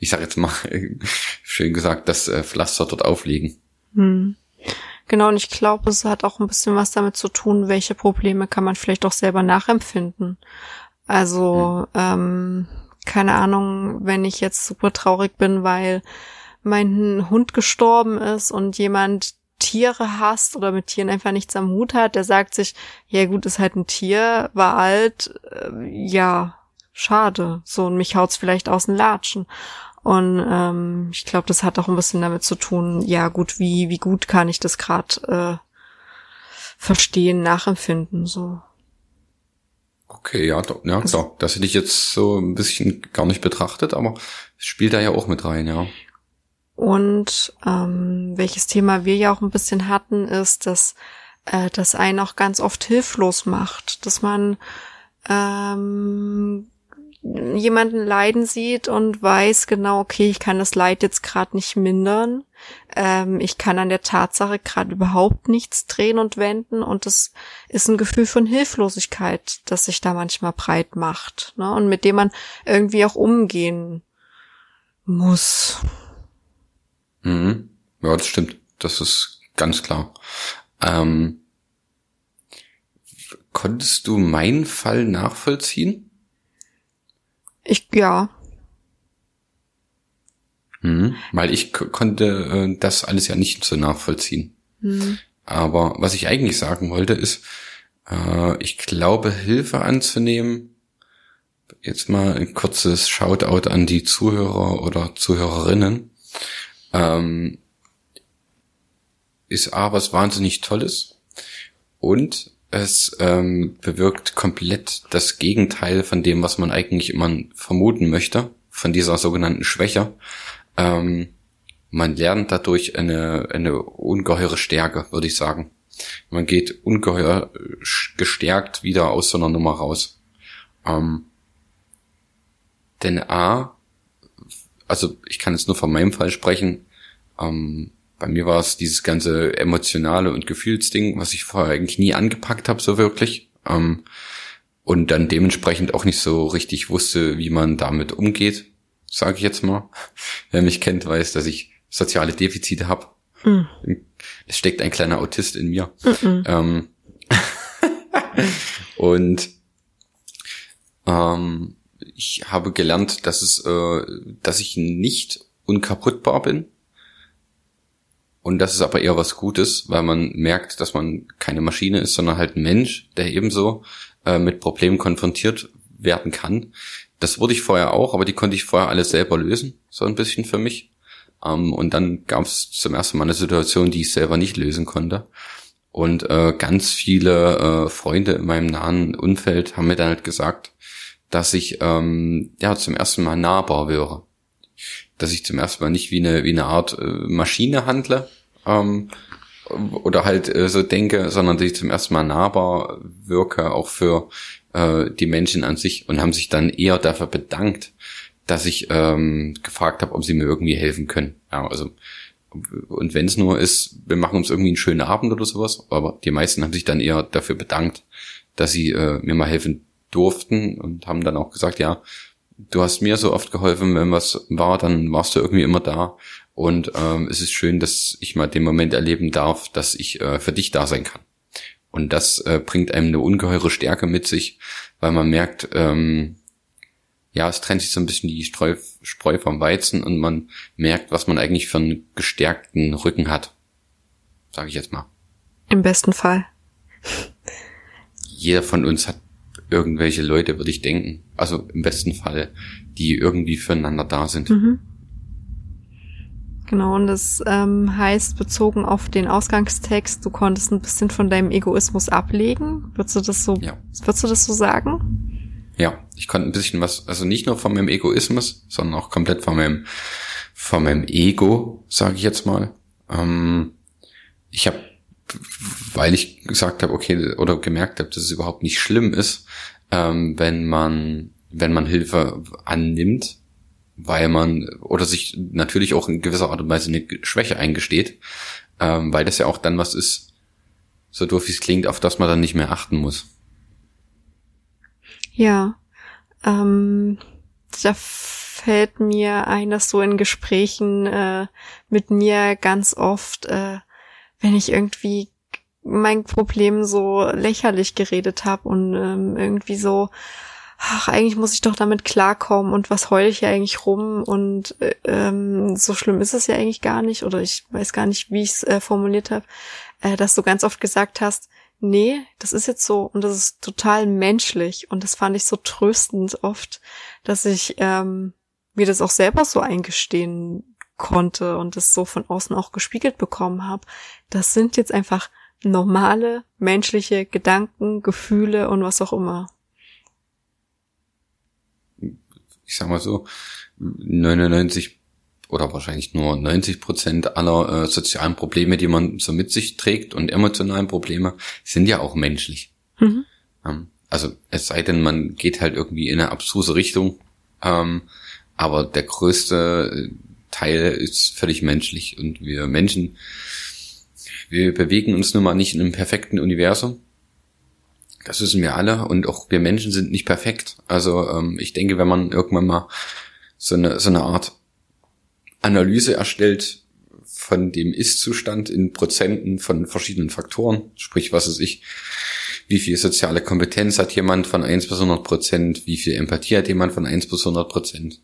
[SPEAKER 1] ich sag jetzt mal, schön gesagt, das äh, Pflaster dort auflegen.
[SPEAKER 2] Hm. Genau, und ich glaube, es hat auch ein bisschen was damit zu tun, welche Probleme kann man vielleicht auch selber nachempfinden. Also, mhm. ähm, keine Ahnung, wenn ich jetzt super traurig bin, weil mein Hund gestorben ist und jemand Tiere hasst oder mit Tieren einfach nichts am Hut hat, der sagt sich, ja gut, ist halt ein Tier, war alt, äh, ja, schade. So, und mich haut's vielleicht aus den Latschen. Und ähm, ich glaube, das hat auch ein bisschen damit zu tun, ja gut, wie, wie gut kann ich das gerade äh, verstehen, nachempfinden, so.
[SPEAKER 1] Okay, ja, doch, ja, also, doch. Das hätte ich jetzt so ein bisschen gar nicht betrachtet, aber es spielt da ja auch mit rein, ja.
[SPEAKER 2] Und ähm, welches Thema wir ja auch ein bisschen hatten, ist, dass äh, das einen auch ganz oft hilflos macht, dass man ähm, jemanden leiden sieht und weiß genau, okay, ich kann das Leid jetzt gerade nicht mindern. Ähm, ich kann an der Tatsache gerade überhaupt nichts drehen und wenden und das ist ein Gefühl von Hilflosigkeit, das sich da manchmal breit macht ne? und mit dem man irgendwie auch umgehen muss.
[SPEAKER 1] Mhm. Ja, das stimmt. Das ist ganz klar. Ähm, konntest du meinen Fall nachvollziehen?
[SPEAKER 2] Ich, ja.
[SPEAKER 1] Mhm, weil ich konnte äh, das alles ja nicht so nachvollziehen. Mhm. Aber was ich eigentlich sagen wollte ist, äh, ich glaube, Hilfe anzunehmen, jetzt mal ein kurzes Shoutout an die Zuhörer oder Zuhörerinnen, ähm, ist A, was wahnsinnig Tolles und es ähm, bewirkt komplett das Gegenteil von dem, was man eigentlich immer vermuten möchte, von dieser sogenannten Schwäche. Ähm, man lernt dadurch eine, eine ungeheure Stärke, würde ich sagen. Man geht ungeheuer gestärkt wieder aus so einer Nummer raus. Ähm, denn A, also ich kann jetzt nur von meinem Fall sprechen, ähm, bei mir war es dieses ganze emotionale und Gefühlsding, was ich vorher eigentlich nie angepackt habe, so wirklich. Ähm, und dann dementsprechend auch nicht so richtig wusste, wie man damit umgeht, sage ich jetzt mal. Wer mich kennt, weiß, dass ich soziale Defizite habe. Mhm. Es steckt ein kleiner Autist in mir. Mhm. Ähm, und ähm, ich habe gelernt, dass es, äh, dass ich nicht unkaputtbar bin und das ist aber eher was Gutes, weil man merkt, dass man keine Maschine ist, sondern halt ein Mensch, der ebenso äh, mit Problemen konfrontiert werden kann. Das wurde ich vorher auch, aber die konnte ich vorher alles selber lösen, so ein bisschen für mich. Ähm, und dann gab es zum ersten Mal eine Situation, die ich selber nicht lösen konnte. Und äh, ganz viele äh, Freunde in meinem nahen Umfeld haben mir dann halt gesagt, dass ich ähm, ja zum ersten Mal nahbar wäre dass ich zum ersten Mal nicht wie eine, wie eine Art äh, Maschine handle ähm, oder halt äh, so denke, sondern dass ich zum ersten Mal nahbar wirke, auch für äh, die Menschen an sich und haben sich dann eher dafür bedankt, dass ich ähm, gefragt habe, ob sie mir irgendwie helfen können. Ja, also und wenn es nur ist, wir machen uns irgendwie einen schönen Abend oder sowas, aber die meisten haben sich dann eher dafür bedankt, dass sie äh, mir mal helfen durften und haben dann auch gesagt, ja, du hast mir so oft geholfen, wenn was war, dann warst du irgendwie immer da. Und ähm, es ist schön, dass ich mal den Moment erleben darf, dass ich äh, für dich da sein kann. Und das äh, bringt einem eine ungeheure Stärke mit sich, weil man merkt, ähm, ja, es trennt sich so ein bisschen die Streu, Spreu vom Weizen und man merkt, was man eigentlich für einen gestärkten Rücken hat. Sag ich jetzt mal.
[SPEAKER 2] Im besten Fall.
[SPEAKER 1] Jeder von uns hat irgendwelche Leute, würde ich denken. Also im besten Fall, die irgendwie füreinander da sind. Mhm.
[SPEAKER 2] Genau, und das ähm, heißt, bezogen auf den Ausgangstext, du konntest ein bisschen von deinem Egoismus ablegen. Würdest du das so, ja. würdest du das so sagen?
[SPEAKER 1] Ja, ich konnte ein bisschen was, also nicht nur von meinem Egoismus, sondern auch komplett von meinem, von meinem Ego, sage ich jetzt mal. Ähm, ich habe, weil ich gesagt habe, okay, oder gemerkt habe, dass es überhaupt nicht schlimm ist, ähm, wenn man, wenn man Hilfe annimmt, weil man oder sich natürlich auch in gewisser Art und Weise eine Schwäche eingesteht, ähm, weil das ja auch dann was ist, so doof wie es klingt, auf das man dann nicht mehr achten muss.
[SPEAKER 2] Ja, ähm, da fällt mir ein, dass so in Gesprächen äh, mit mir ganz oft, äh, wenn ich irgendwie mein Problem so lächerlich geredet habe und ähm, irgendwie so ach, eigentlich muss ich doch damit klarkommen und was heule ich ja eigentlich rum und äh, ähm, so schlimm ist es ja eigentlich gar nicht oder ich weiß gar nicht, wie ich es äh, formuliert habe, äh, dass du ganz oft gesagt hast, nee, das ist jetzt so und das ist total menschlich und das fand ich so tröstend oft, dass ich ähm, mir das auch selber so eingestehen konnte und das so von außen auch gespiegelt bekommen habe. Das sind jetzt einfach normale menschliche Gedanken, Gefühle und was auch immer.
[SPEAKER 1] ich sag mal so, 99 oder wahrscheinlich nur 90 Prozent aller äh, sozialen Probleme, die man so mit sich trägt und emotionalen Probleme, sind ja auch menschlich. Mhm. Ähm, also es sei denn, man geht halt irgendwie in eine abstruse Richtung, ähm, aber der größte Teil ist völlig menschlich und wir Menschen, wir bewegen uns nun mal nicht in einem perfekten Universum das wissen wir alle und auch wir Menschen sind nicht perfekt. Also ähm, ich denke, wenn man irgendwann mal so eine, so eine Art Analyse erstellt von dem Ist-Zustand in Prozenten von verschiedenen Faktoren, sprich, was ist ich, wie viel soziale Kompetenz hat jemand von 1 bis 100 Prozent, wie viel Empathie hat jemand von 1 bis 100 Prozent,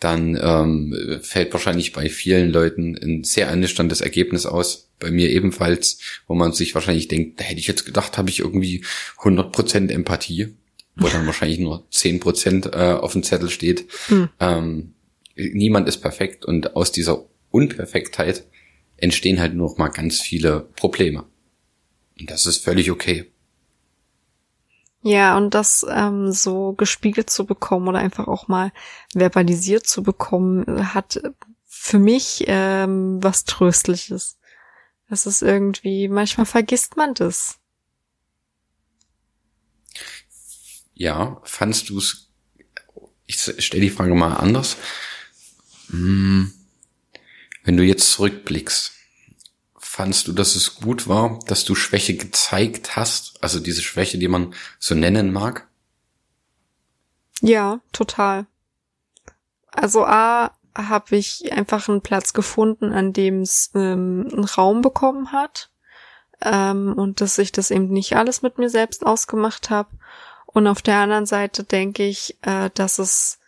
[SPEAKER 1] dann ähm, fällt wahrscheinlich bei vielen Leuten ein sehr ernüchterndes Ergebnis aus. Bei mir ebenfalls, wo man sich wahrscheinlich denkt, da hätte ich jetzt gedacht, habe ich irgendwie 100 Prozent Empathie, wo dann wahrscheinlich nur 10 Prozent äh, auf dem Zettel steht. Hm. Ähm, niemand ist perfekt und aus dieser Unperfektheit entstehen halt nur noch mal ganz viele Probleme. Und das ist völlig okay.
[SPEAKER 2] Ja, und das ähm, so gespiegelt zu bekommen oder einfach auch mal verbalisiert zu bekommen, hat für mich ähm, was Tröstliches. Das ist irgendwie, manchmal vergisst man das.
[SPEAKER 1] Ja, fandst du es, ich stelle die Frage mal anders. Hm, wenn du jetzt zurückblickst, Fandst du, dass es gut war, dass du Schwäche gezeigt hast? Also diese Schwäche, die man so nennen mag?
[SPEAKER 2] Ja, total. Also A, habe ich einfach einen Platz gefunden, an dem es ähm, einen Raum bekommen hat ähm, und dass ich das eben nicht alles mit mir selbst ausgemacht habe. Und auf der anderen Seite denke ich, äh, dass es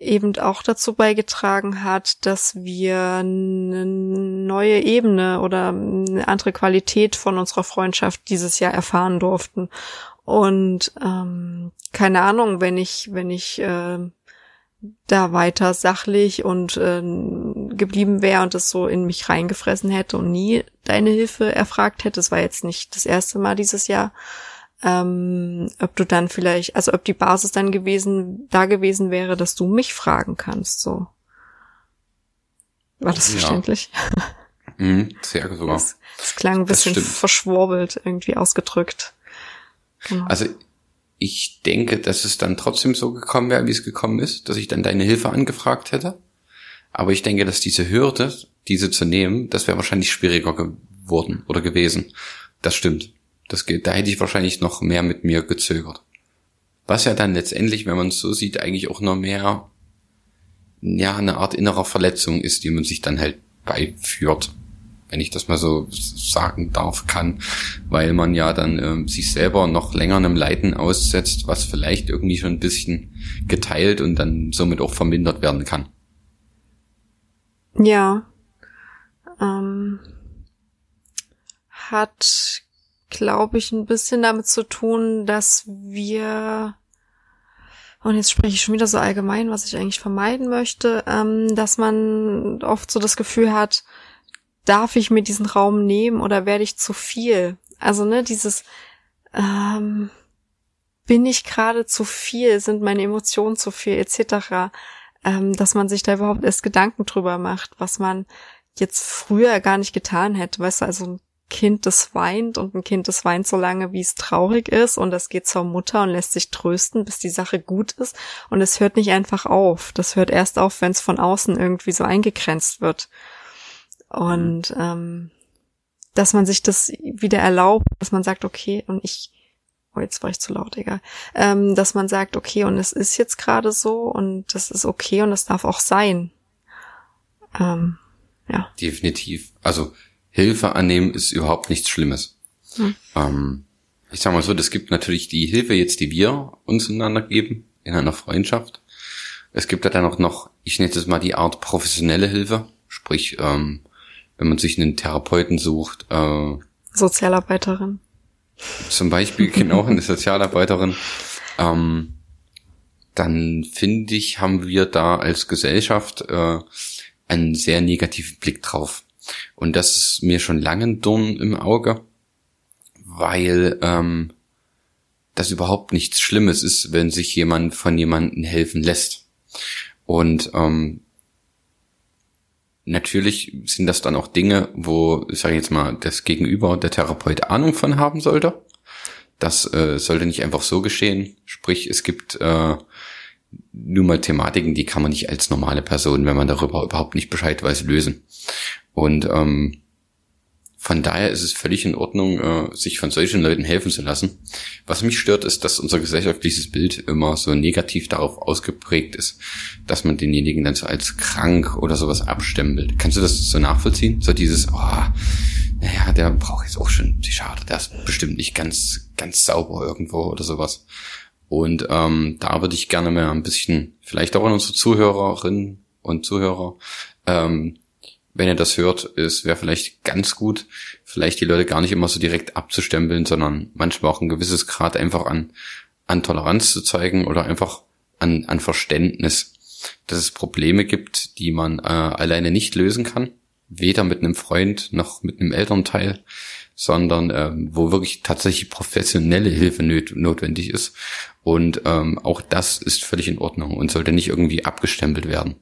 [SPEAKER 2] eben auch dazu beigetragen hat, dass wir eine neue Ebene oder eine andere Qualität von unserer Freundschaft dieses Jahr erfahren durften. Und ähm, keine Ahnung, wenn ich, wenn ich äh, da weiter sachlich und äh, geblieben wäre und das so in mich reingefressen hätte und nie deine Hilfe erfragt hätte, das war jetzt nicht das erste Mal dieses Jahr, ähm, ob du dann vielleicht, also ob die Basis dann gewesen, da gewesen wäre, dass du mich fragen kannst, so. War das ja. verständlich?
[SPEAKER 1] Mhm, sehr sogar.
[SPEAKER 2] Das, das klang ein bisschen verschwurbelt irgendwie ausgedrückt.
[SPEAKER 1] Genau. Also ich denke, dass es dann trotzdem so gekommen wäre, wie es gekommen ist, dass ich dann deine Hilfe angefragt hätte. Aber ich denke, dass diese Hürde, diese zu nehmen, das wäre wahrscheinlich schwieriger geworden oder gewesen. Das stimmt. Das geht, da hätte ich wahrscheinlich noch mehr mit mir gezögert. Was ja dann letztendlich, wenn man es so sieht, eigentlich auch noch mehr, ja, eine Art innerer Verletzung ist, die man sich dann halt beiführt. wenn ich das mal so sagen darf, kann, weil man ja dann ähm, sich selber noch länger einem Leiden aussetzt, was vielleicht irgendwie schon ein bisschen geteilt und dann somit auch vermindert werden kann.
[SPEAKER 2] Ja. Ähm, hat, glaube ich, ein bisschen damit zu tun, dass wir und jetzt spreche ich schon wieder so allgemein, was ich eigentlich vermeiden möchte, ähm, dass man oft so das Gefühl hat, darf ich mir diesen Raum nehmen oder werde ich zu viel? Also, ne, dieses, ähm, bin ich gerade zu viel, sind meine Emotionen zu viel, etc., ähm, dass man sich da überhaupt erst Gedanken drüber macht, was man jetzt früher gar nicht getan hätte. Weißt du, also Kind, das weint und ein Kind, das weint so lange, wie es traurig ist und das geht zur Mutter und lässt sich trösten, bis die Sache gut ist und es hört nicht einfach auf. Das hört erst auf, wenn es von außen irgendwie so eingegrenzt wird. Und ähm, dass man sich das wieder erlaubt, dass man sagt, okay, und ich, oh, jetzt war ich zu laut, egal, ähm, dass man sagt, okay, und es ist jetzt gerade so und das ist okay und es darf auch sein.
[SPEAKER 1] Ähm, ja. Definitiv. Also Hilfe annehmen ist überhaupt nichts Schlimmes. Hm. Ähm, ich sag mal so, das gibt natürlich die Hilfe jetzt, die wir uns einander geben in einer Freundschaft. Es gibt da dann auch noch, ich nenne es mal die Art professionelle Hilfe, sprich ähm, wenn man sich einen Therapeuten sucht. Äh,
[SPEAKER 2] Sozialarbeiterin.
[SPEAKER 1] Zum Beispiel, genau, eine Sozialarbeiterin. Ähm, dann finde ich, haben wir da als Gesellschaft äh, einen sehr negativen Blick drauf. Und das ist mir schon lange ein Dorn im Auge, weil ähm, das überhaupt nichts Schlimmes ist, wenn sich jemand von jemandem helfen lässt. Und ähm, Natürlich sind das dann auch Dinge, wo, sage ich jetzt mal, das Gegenüber der Therapeut Ahnung von haben sollte. Das äh, sollte nicht einfach so geschehen. Sprich, es gibt äh, nur mal Thematiken, die kann man nicht als normale Person, wenn man darüber überhaupt nicht Bescheid weiß, lösen. Und ähm, von daher ist es völlig in Ordnung, äh, sich von solchen Leuten helfen zu lassen. Was mich stört, ist, dass unser gesellschaftliches Bild immer so negativ darauf ausgeprägt ist, dass man denjenigen dann so als krank oder sowas abstempelt. Kannst du das so nachvollziehen? So dieses, oh, naja, der braucht jetzt auch schon Psychiater, der ist bestimmt nicht ganz, ganz sauber irgendwo oder sowas. Und ähm, da würde ich gerne mal ein bisschen, vielleicht auch an unsere Zuhörerinnen und Zuhörer, ähm, wenn ihr das hört, es wäre vielleicht ganz gut, vielleicht die Leute gar nicht immer so direkt abzustempeln, sondern manchmal auch ein gewisses Grad einfach an, an Toleranz zu zeigen oder einfach an, an Verständnis, dass es Probleme gibt, die man äh, alleine nicht lösen kann, weder mit einem Freund noch mit einem Elternteil, sondern äh, wo wirklich tatsächlich professionelle Hilfe notwendig ist. Und ähm, auch das ist völlig in Ordnung und sollte nicht irgendwie abgestempelt werden.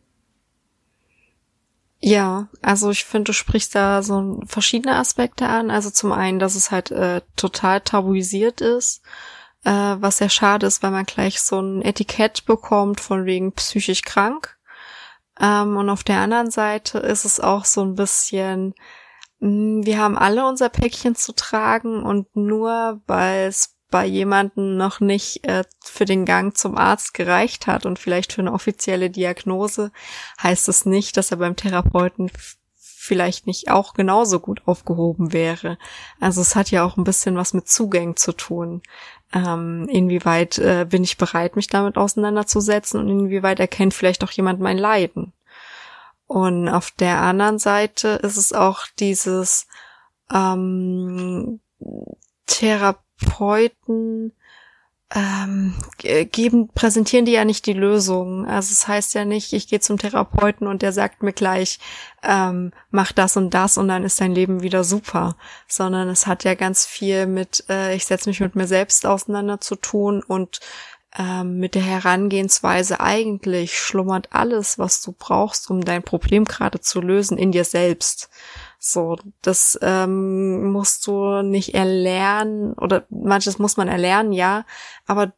[SPEAKER 2] Ja, also ich finde, du sprichst da so verschiedene Aspekte an. Also zum einen, dass es halt äh, total tabuisiert ist, äh, was sehr schade ist, weil man gleich so ein Etikett bekommt von wegen psychisch krank. Ähm, und auf der anderen Seite ist es auch so ein bisschen, mh, hm, wir haben alle unser Päckchen zu tragen und nur weil es bei jemanden noch nicht äh, für den Gang zum Arzt gereicht hat und vielleicht für eine offizielle Diagnose, heißt es nicht, dass er beim Therapeuten vielleicht nicht auch genauso gut aufgehoben wäre. Also es hat ja auch ein bisschen was mit Zugängen zu tun. Ähm, inwieweit äh, bin ich bereit, mich damit auseinanderzusetzen und inwieweit erkennt vielleicht auch jemand mein Leiden. Und auf der anderen Seite ist es auch dieses ähm, Therapeuten Therapeuten ähm, geben, präsentieren die ja nicht die Lösung. Also es das heißt ja nicht, ich gehe zum Therapeuten und der sagt mir gleich, ähm, mach das und das und dann ist dein Leben wieder super. Sondern es hat ja ganz viel mit, äh, ich setze mich mit mir selbst auseinander zu tun und ähm, mit der Herangehensweise eigentlich schlummert alles, was du brauchst, um dein Problem gerade zu lösen, in dir selbst. So, das ähm, musst du nicht erlernen oder manches muss man erlernen, ja, aber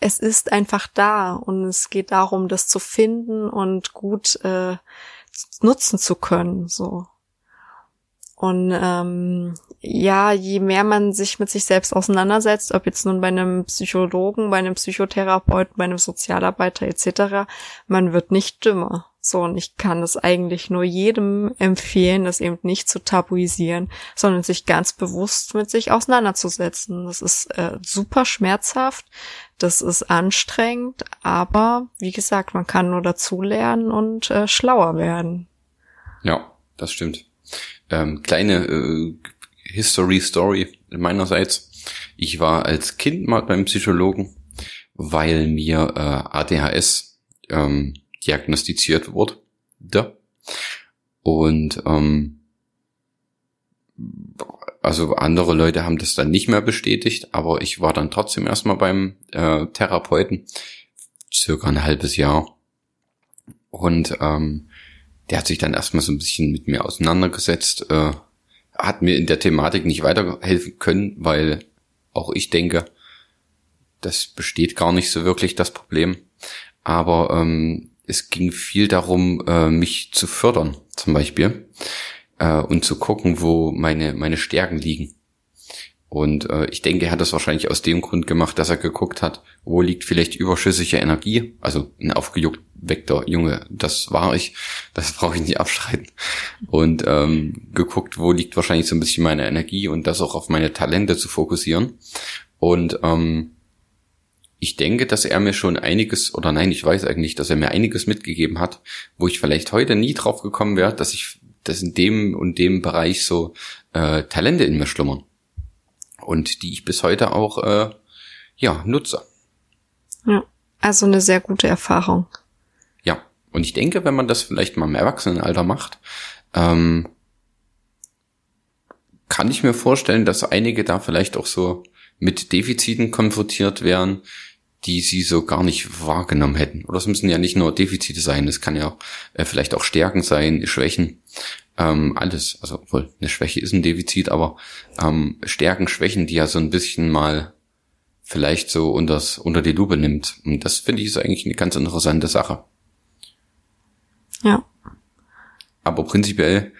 [SPEAKER 2] es ist einfach da und es geht darum, das zu finden und gut äh, nutzen zu können. So. Und ähm, ja, je mehr man sich mit sich selbst auseinandersetzt, ob jetzt nun bei einem Psychologen, bei einem Psychotherapeuten, bei einem Sozialarbeiter etc., man wird nicht dümmer. So, und ich kann es eigentlich nur jedem empfehlen, das eben nicht zu tabuisieren, sondern sich ganz bewusst mit sich auseinanderzusetzen. Das ist äh, super schmerzhaft, das ist anstrengend, aber wie gesagt, man kann nur dazulernen und äh, schlauer werden.
[SPEAKER 1] Ja, das stimmt. Ähm, kleine äh, History Story meinerseits. Ich war als Kind mal beim Psychologen, weil mir äh, ADHS ähm, diagnostiziert wurde. Da. Und ähm, also andere Leute haben das dann nicht mehr bestätigt, aber ich war dann trotzdem erstmal beim äh, Therapeuten, circa ein halbes Jahr. Und ähm, der hat sich dann erstmal so ein bisschen mit mir auseinandergesetzt, äh, hat mir in der Thematik nicht weiterhelfen können, weil auch ich denke, das besteht gar nicht so wirklich das Problem. Aber ähm, es ging viel darum, äh, mich zu fördern, zum Beispiel, äh, und zu gucken, wo meine, meine Stärken liegen. Und äh, ich denke, er hat das wahrscheinlich aus dem Grund gemacht, dass er geguckt hat, wo liegt vielleicht überschüssige Energie. Also ein aufgejuckter Junge, das war ich, das brauche ich nicht abstreiten. Und ähm, geguckt, wo liegt wahrscheinlich so ein bisschen meine Energie und das auch auf meine Talente zu fokussieren. Und ähm, ich denke, dass er mir schon einiges, oder nein, ich weiß eigentlich, dass er mir einiges mitgegeben hat, wo ich vielleicht heute nie drauf gekommen wäre, dass ich, dass in dem und dem Bereich so äh, Talente in mir schlummern und die ich bis heute auch äh, ja nutze.
[SPEAKER 2] Ja, also eine sehr gute Erfahrung.
[SPEAKER 1] Ja, und ich denke, wenn man das vielleicht mal im Erwachsenenalter macht, ähm, kann ich mir vorstellen, dass einige da vielleicht auch so mit Defiziten konfrontiert werden, die sie so gar nicht wahrgenommen hätten. Oder es müssen ja nicht nur Defizite sein, es kann ja äh, vielleicht auch Stärken sein, Schwächen, ähm, alles. Also wohl eine Schwäche ist ein Defizit, aber ähm, Stärken, Schwächen, die ja so ein bisschen mal vielleicht so unters, unter die Lupe nimmt. Und das finde ich ist eigentlich eine ganz interessante Sache.
[SPEAKER 2] Ja.
[SPEAKER 1] Aber prinzipiell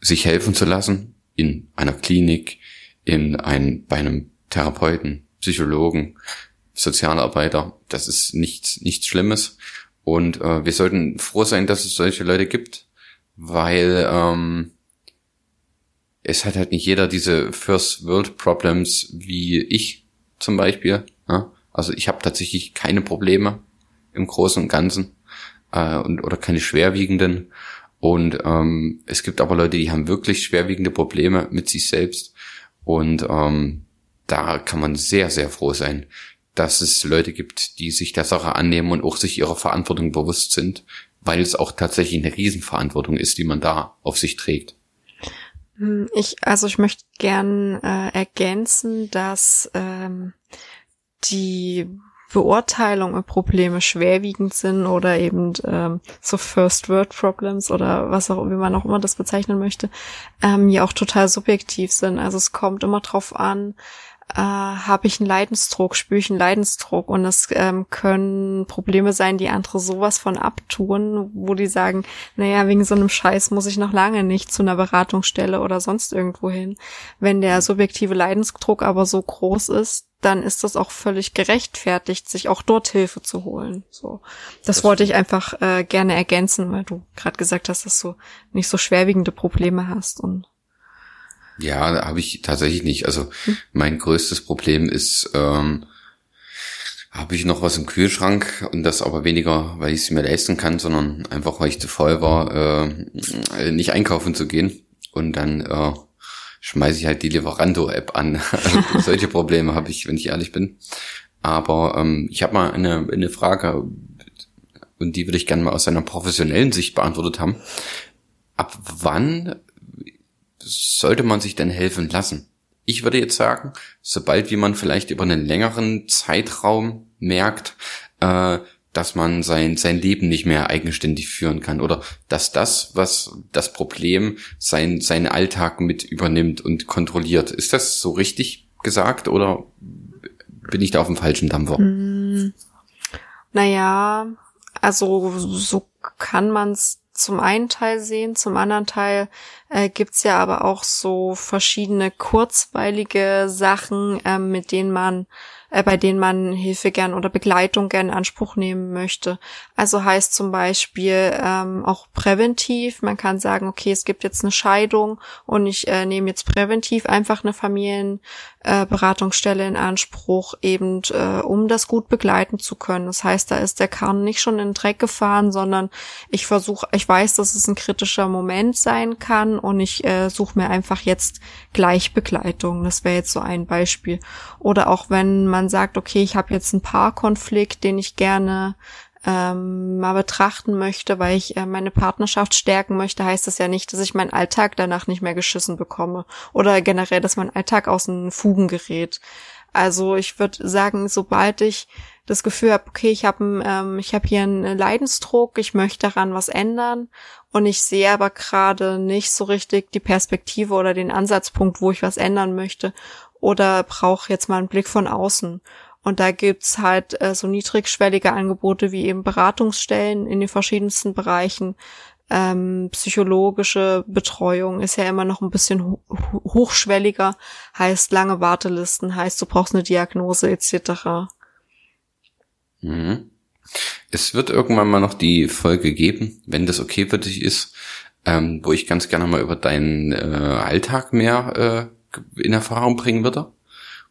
[SPEAKER 1] sich helfen zu lassen in einer Klinik, in ein, bei einem Therapeuten, Psychologen, Sozialarbeiter, das ist nichts, nichts Schlimmes. Und äh, wir sollten froh sein, dass es solche Leute gibt, weil ähm, es hat halt nicht jeder diese First World Problems wie ich zum Beispiel. Ja? Also ich habe tatsächlich keine Probleme im Großen und Ganzen äh, und oder keine schwerwiegenden. Und ähm, es gibt aber Leute, die haben wirklich schwerwiegende Probleme mit sich selbst. Und ähm, da kann man sehr, sehr froh sein, dass es Leute gibt, die sich der Sache annehmen und auch sich ihrer Verantwortung bewusst sind weil es auch tatsächlich eine Riesenverantwortung ist, die man da auf sich trägt.
[SPEAKER 2] Hm, ich, also ich möchte gern äh, ergänzen, dass ähm, die Beurteilung und Probleme schwerwiegend sind oder eben ähm, so First Word Problems oder was auch, wie man auch immer das bezeichnen möchte, ähm, ja auch total subjektiv sind. Also es kommt immer drauf an, äh, habe ich einen Leidensdruck, spüre ich einen Leidensdruck und es ähm, können Probleme sein, die andere sowas von abtun, wo die sagen, naja, wegen so einem Scheiß muss ich noch lange nicht zu einer Beratungsstelle oder sonst irgendwo hin. Wenn der subjektive Leidensdruck aber so groß ist, dann ist das auch völlig gerechtfertigt, sich auch dort Hilfe zu holen. So, das, das wollte ich einfach äh, gerne ergänzen, weil du gerade gesagt hast, dass du nicht so schwerwiegende Probleme hast und
[SPEAKER 1] ja, habe ich tatsächlich nicht. Also hm. mein größtes Problem ist, ähm, habe ich noch was im Kühlschrank und das aber weniger, weil ich es mir leisten kann, sondern einfach, weil ich zu voll war, äh, nicht einkaufen zu gehen. Und dann äh, schmeiße ich halt die Lieferando-App an. Solche Probleme habe ich, wenn ich ehrlich bin. Aber ähm, ich habe mal eine, eine Frage und die würde ich gerne mal aus einer professionellen Sicht beantwortet haben. Ab wann sollte man sich denn helfen lassen? Ich würde jetzt sagen, sobald wie man vielleicht über einen längeren Zeitraum merkt, äh, dass man sein, sein Leben nicht mehr eigenständig führen kann oder dass das, was das Problem sein, seinen Alltag mit übernimmt und kontrolliert. Ist das so richtig gesagt oder bin ich da auf dem falschen Dampfer? Mm,
[SPEAKER 2] naja, also so kann man es zum einen Teil sehen, zum anderen Teil äh, gibt's ja aber auch so verschiedene kurzweilige Sachen, äh, mit denen man äh, bei denen man Hilfe gern oder Begleitung gern in Anspruch nehmen möchte. Also heißt zum Beispiel ähm, auch präventiv. Man kann sagen, okay, es gibt jetzt eine Scheidung und ich äh, nehme jetzt präventiv einfach eine Familienberatungsstelle äh, in Anspruch, eben äh, um das gut begleiten zu können. Das heißt, da ist der Kahn nicht schon in den Dreck gefahren, sondern ich versuche, ich weiß, dass es ein kritischer Moment sein kann und ich äh, suche mir einfach jetzt Gleichbegleitung. Das wäre jetzt so ein Beispiel. Oder auch wenn man sagt, okay, ich habe jetzt einen Paarkonflikt, den ich gerne ähm, mal betrachten möchte, weil ich äh, meine Partnerschaft stärken möchte, heißt das ja nicht, dass ich meinen Alltag danach nicht mehr geschissen bekomme oder generell, dass mein Alltag aus den Fugen gerät. Also ich würde sagen, sobald ich das Gefühl habe, okay, ich habe ähm, ich habe hier einen Leidensdruck, ich möchte daran was ändern und ich sehe aber gerade nicht so richtig die Perspektive oder den Ansatzpunkt, wo ich was ändern möchte oder brauche jetzt mal einen Blick von außen. Und da gibt's halt äh, so niedrigschwellige Angebote wie eben Beratungsstellen in den verschiedensten Bereichen. Ähm, psychologische Betreuung ist ja immer noch ein bisschen ho hochschwelliger, heißt lange Wartelisten, heißt du brauchst eine Diagnose etc.
[SPEAKER 1] Mhm. Es wird irgendwann mal noch die Folge geben, wenn das okay für dich ist, ähm, wo ich ganz gerne mal über deinen äh, Alltag mehr äh, in Erfahrung bringen würde,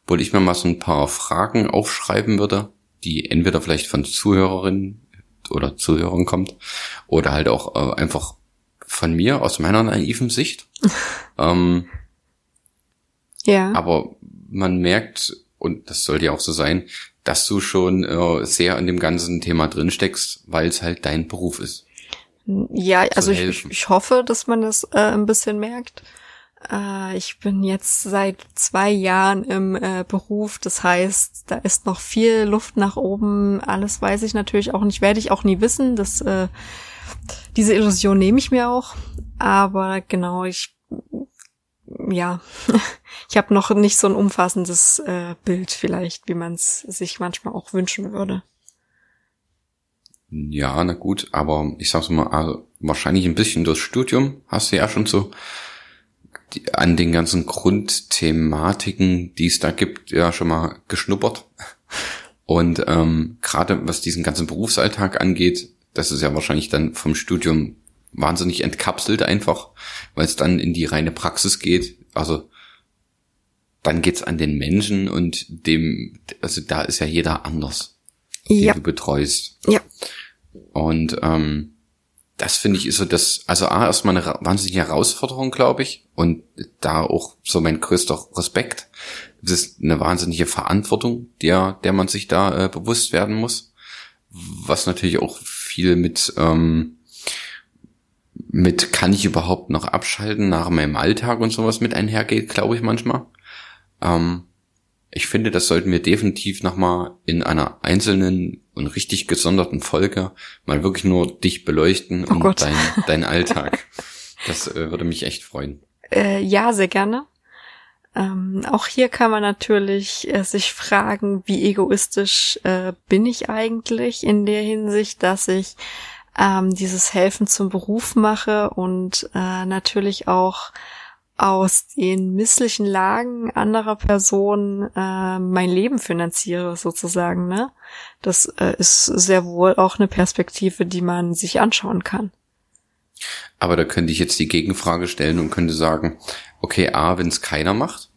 [SPEAKER 1] wo ich mir mal so ein paar Fragen aufschreiben würde, die entweder vielleicht von Zuhörerinnen oder Zuhörern kommt oder halt auch äh, einfach von mir aus meiner naiven Sicht. ähm,
[SPEAKER 2] ja.
[SPEAKER 1] Aber man merkt, und das sollte ja auch so sein, dass du schon äh, sehr in dem ganzen Thema drin steckst, weil es halt dein Beruf ist.
[SPEAKER 2] Ja, also ich, ich hoffe, dass man das äh, ein bisschen merkt. Äh, ich bin jetzt seit zwei Jahren im äh, Beruf, das heißt, da ist noch viel Luft nach oben. Alles weiß ich natürlich auch nicht, werde ich auch nie wissen. Das, äh, diese Illusion nehme ich mir auch. Aber genau, ich, ja, ich habe noch nicht so ein umfassendes äh, Bild vielleicht, wie man es sich manchmal auch wünschen würde.
[SPEAKER 1] Ja, na gut, aber ich sag's mal, also wahrscheinlich ein bisschen durchs Studium hast du ja schon so die, an den ganzen Grundthematiken, die es da gibt, ja schon mal geschnuppert. Und ähm, gerade was diesen ganzen Berufsalltag angeht, das ist ja wahrscheinlich dann vom Studium wahnsinnig entkapselt einfach, weil es dann in die reine Praxis geht. Also dann geht's an den Menschen und dem, also da ist ja jeder anders,
[SPEAKER 2] ja.
[SPEAKER 1] den du betreust.
[SPEAKER 2] Ja.
[SPEAKER 1] Und ähm, das finde ich ist so das, also A, erstmal eine wahnsinnige Herausforderung, glaube ich. Und da auch so mein größter Respekt. Das ist eine wahnsinnige Verantwortung, der, der man sich da äh, bewusst werden muss. Was natürlich auch viel mit, ähm, mit kann ich überhaupt noch abschalten nach meinem Alltag und sowas mit einhergeht, glaube ich manchmal. Ähm, ich finde, das sollten wir definitiv nochmal in einer einzelnen und richtig gesonderten Folge mal wirklich nur dich beleuchten
[SPEAKER 2] oh und
[SPEAKER 1] dein, dein Alltag. Das äh, würde mich echt freuen.
[SPEAKER 2] Äh, ja, sehr gerne. Ähm, auch hier kann man natürlich äh, sich fragen, wie egoistisch äh, bin ich eigentlich in der Hinsicht, dass ich ähm, dieses Helfen zum Beruf mache und äh, natürlich auch aus den misslichen Lagen anderer Personen äh, mein Leben finanziere, sozusagen. Ne? Das äh, ist sehr wohl auch eine Perspektive, die man sich anschauen kann.
[SPEAKER 1] Aber da könnte ich jetzt die Gegenfrage stellen und könnte sagen, okay, A, wenn es keiner macht,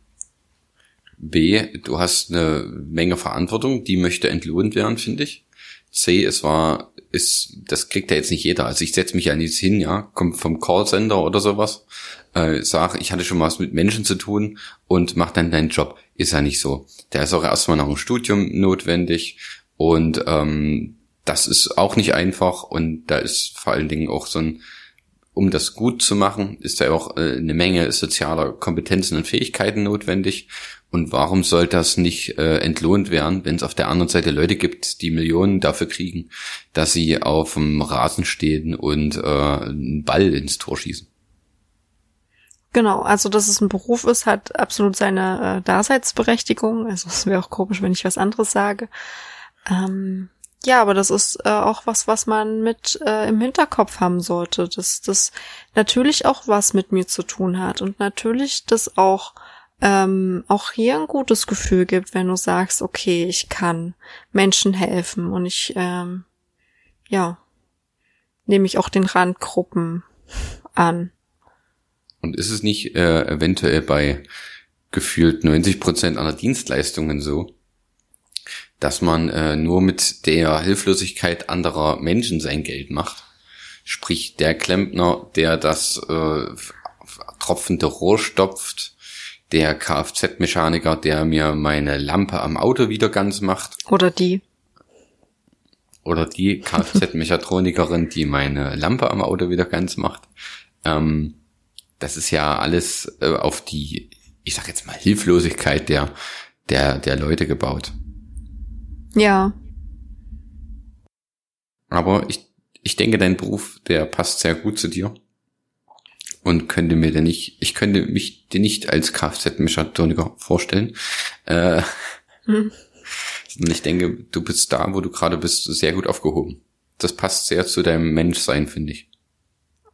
[SPEAKER 1] B, du hast eine Menge Verantwortung, die möchte entlohnt werden, finde ich. C, es war, ist, das kriegt ja jetzt nicht jeder. Also ich setze mich ja nicht hin, ja, kommt vom Callcenter oder sowas äh, sag, ich hatte schon was mit Menschen zu tun und mach dann deinen Job. Ist ja nicht so. Da ist auch erstmal noch ein Studium notwendig und ähm, das ist auch nicht einfach und da ist vor allen Dingen auch so ein, um das gut zu machen, ist da auch äh, eine Menge sozialer Kompetenzen und Fähigkeiten notwendig. Und warum soll das nicht äh, entlohnt werden, wenn es auf der anderen Seite Leute gibt, die Millionen dafür kriegen, dass sie auf dem Rasen stehen und äh, einen Ball ins Tor schießen?
[SPEAKER 2] Genau, also dass es ein Beruf ist, hat absolut seine äh, Daseinsberechtigung. Also es wäre auch komisch, wenn ich was anderes sage. Ähm, Ja, aber das ist äh, auch was, was man mit äh, im Hinterkopf haben sollte, dass das natürlich auch was mit mir zu tun hat und natürlich das auch ähm, auch hier ein gutes Gefühl gibt, wenn du sagst, okay, ich kann Menschen helfen und ich ähm, ja nehme ich auch den Randgruppen an.
[SPEAKER 1] Und ist es nicht äh, eventuell bei gefühlt 90 Prozent aller Dienstleistungen so, dass man äh, nur mit der Hilflosigkeit anderer Menschen sein Geld macht. Sprich, der Klempner, der das äh, tropfende Rohr stopft, der Kfz-Mechaniker, der mir meine Lampe am Auto wieder ganz macht.
[SPEAKER 2] Oder die.
[SPEAKER 1] Oder die Kfz-Mechatronikerin, die meine Lampe am Auto wieder ganz macht. Ähm, das ist ja alles äh, auf die, ich sag jetzt mal, Hilflosigkeit der, der, der Leute gebaut.
[SPEAKER 2] Ja.
[SPEAKER 1] Aber ich, ich denke, dein Beruf, der passt sehr gut zu dir. Und könnte mir denn nicht, ich könnte mich dir nicht als Kfz-Mechatroniker vorstellen. Äh, hm. Ich denke, du bist da, wo du gerade bist, sehr gut aufgehoben. Das passt sehr zu deinem Menschsein, finde ich.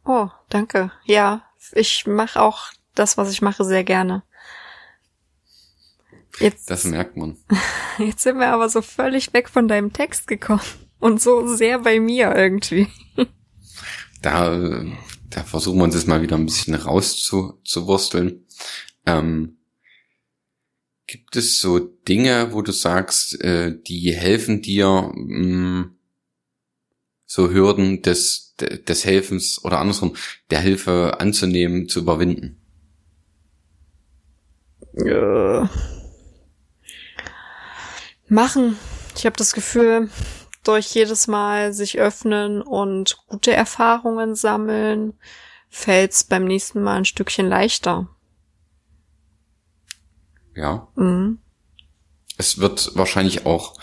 [SPEAKER 2] Oh, danke. Ja, ich mache auch das, was ich mache, sehr gerne.
[SPEAKER 1] Jetzt, das merkt man.
[SPEAKER 2] Jetzt sind wir aber so völlig weg von deinem Text gekommen und so sehr bei mir irgendwie.
[SPEAKER 1] Da, da versuchen wir uns jetzt mal wieder ein bisschen rauszuwursteln. Ähm, gibt es so Dinge, wo du sagst, äh, die helfen dir, mh, mm, so Hürden des, des Helfens oder andersrum, der Hilfe anzunehmen, zu überwinden?
[SPEAKER 2] Ja machen. Ich habe das Gefühl, durch jedes Mal sich öffnen und gute Erfahrungen sammeln, fällt's beim nächsten Mal ein Stückchen leichter.
[SPEAKER 1] Ja. Mhm. Es wird wahrscheinlich auch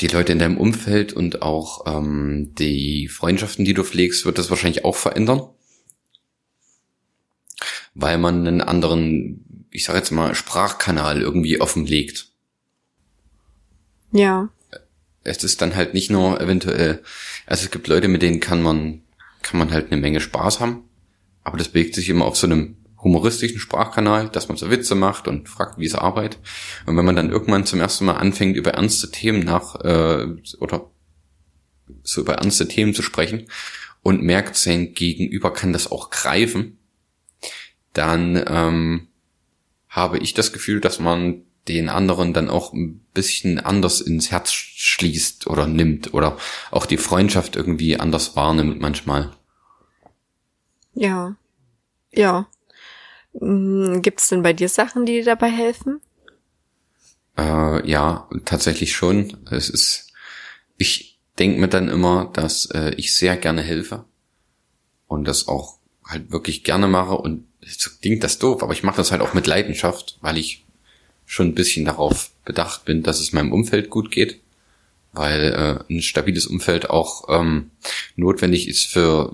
[SPEAKER 1] die Leute in deinem Umfeld und auch ähm, die Freundschaften, die du pflegst, wird das wahrscheinlich auch verändern. Weil man einen anderen, ich sage jetzt mal, Sprachkanal irgendwie offenlegt.
[SPEAKER 2] Ja.
[SPEAKER 1] Es ist dann halt nicht nur eventuell, also es gibt Leute, mit denen kann man, kann man halt eine Menge Spaß haben, aber das bewegt sich immer auf so einem humoristischen Sprachkanal, dass man so Witze macht und fragt, wie es arbeitet. Und wenn man dann irgendwann zum ersten Mal anfängt, über ernste Themen nach, äh, oder so über ernste Themen zu sprechen und merkt, sein Gegenüber kann das auch greifen, dann ähm, habe ich das Gefühl, dass man den anderen dann auch ein bisschen anders ins Herz schließt oder nimmt oder auch die Freundschaft irgendwie anders wahrnimmt manchmal.
[SPEAKER 2] Ja. Ja. Hm, Gibt es denn bei dir Sachen, die dir dabei helfen?
[SPEAKER 1] Äh, ja, tatsächlich schon. Es ist, ich denke mir dann immer, dass äh, ich sehr gerne helfe und das auch halt wirklich gerne mache und so klingt das doof, aber ich mache das halt auch mit Leidenschaft, weil ich schon ein bisschen darauf bedacht bin, dass es meinem Umfeld gut geht, weil äh, ein stabiles Umfeld auch ähm, notwendig ist für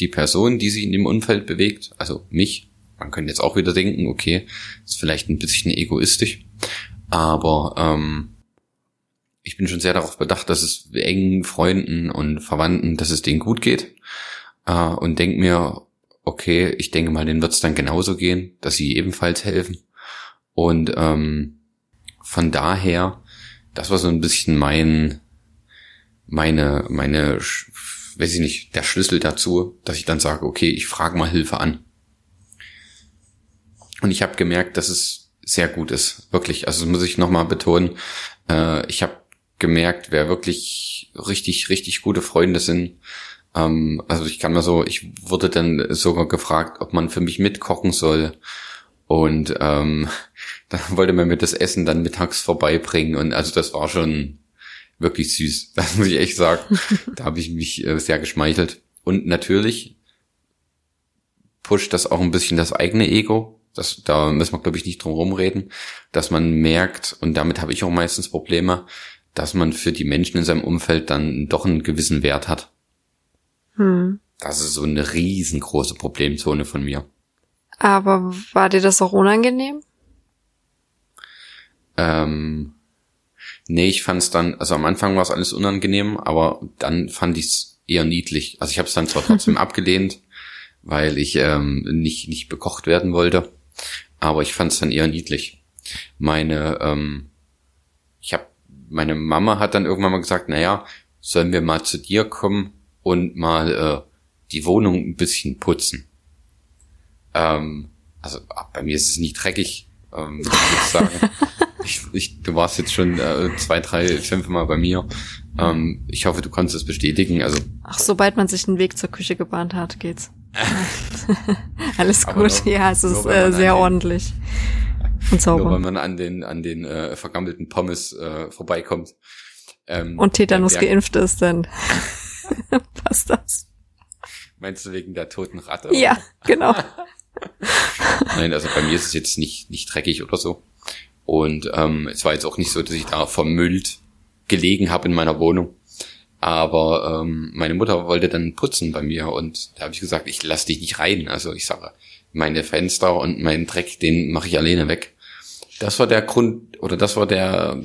[SPEAKER 1] die Person, die sich in dem Umfeld bewegt, also mich. Man könnte jetzt auch wieder denken, okay, ist vielleicht ein bisschen egoistisch, aber ähm, ich bin schon sehr darauf bedacht, dass es engen Freunden und Verwandten, dass es denen gut geht äh, und denk mir, okay, ich denke mal, denen wird es dann genauso gehen, dass sie ebenfalls helfen. Und ähm, von daher, das war so ein bisschen mein, meine, meine, weiß ich nicht, der Schlüssel dazu, dass ich dann sage, okay, ich frage mal Hilfe an. Und ich habe gemerkt, dass es sehr gut ist, wirklich. Also das muss ich nochmal betonen. Äh, ich habe gemerkt, wer wirklich richtig, richtig gute Freunde sind. Ähm, also ich kann mal so, ich wurde dann sogar gefragt, ob man für mich mitkochen soll und ähm, da wollte man mir das Essen dann mittags vorbeibringen. Und also das war schon wirklich süß. Das muss ich echt sagen. da habe ich mich äh, sehr geschmeichelt. Und natürlich pusht das auch ein bisschen das eigene Ego. Das, da müssen wir, glaube ich, nicht drum rumreden, dass man merkt, und damit habe ich auch meistens Probleme, dass man für die Menschen in seinem Umfeld dann doch einen gewissen Wert hat. Hm. Das ist so eine riesengroße Problemzone von mir.
[SPEAKER 2] Aber war dir das auch unangenehm?
[SPEAKER 1] Ähm, Nee, ich fand es dann, also am Anfang war es alles unangenehm, aber dann fand ich es eher niedlich. Also ich habe es dann zwar trotzdem abgelehnt, weil ich ähm, nicht, nicht bekocht werden wollte, aber ich fand es dann eher niedlich. Meine, ähm, ich habe, meine Mama hat dann irgendwann mal gesagt, naja, sollen wir mal zu dir kommen und mal äh, die Wohnung ein bisschen putzen. Ähm, also bei mir ist es nicht dreckig, ähm, ich würde sagen. ich, ich, du warst jetzt schon äh, zwei, drei, fünf Mal bei mir. Ähm, ich hoffe, du kannst es bestätigen. Also
[SPEAKER 2] Ach, sobald man sich einen Weg zur Küche gebahnt hat, geht's. Alles gut.
[SPEAKER 1] nur-
[SPEAKER 2] ja, es
[SPEAKER 1] nur
[SPEAKER 2] ist
[SPEAKER 1] wenn
[SPEAKER 2] äh, sehr
[SPEAKER 1] den-
[SPEAKER 2] ordentlich. Und
[SPEAKER 1] nur
[SPEAKER 2] sauber.
[SPEAKER 1] weil man an den an den äh, vergammelten Pommes äh, vorbeikommt. Ähm,
[SPEAKER 2] Und Tetanus
[SPEAKER 1] der-
[SPEAKER 2] geimpft ist, dann passt das.
[SPEAKER 1] Meinst du wegen der toten Ratte?
[SPEAKER 2] Ja, genau.
[SPEAKER 1] Nein, also bei mir ist es jetzt nicht, nicht dreckig oder so. Und ähm, es war jetzt auch nicht so, dass ich da vermüllt gelegen habe in meiner Wohnung. Aber ähm, meine Mutter wollte dann putzen bei mir und da habe ich gesagt, ich lass dich nicht rein. Also ich sage, meine Fenster und meinen Dreck, den mache ich alleine weg. Das war der Grund oder das war der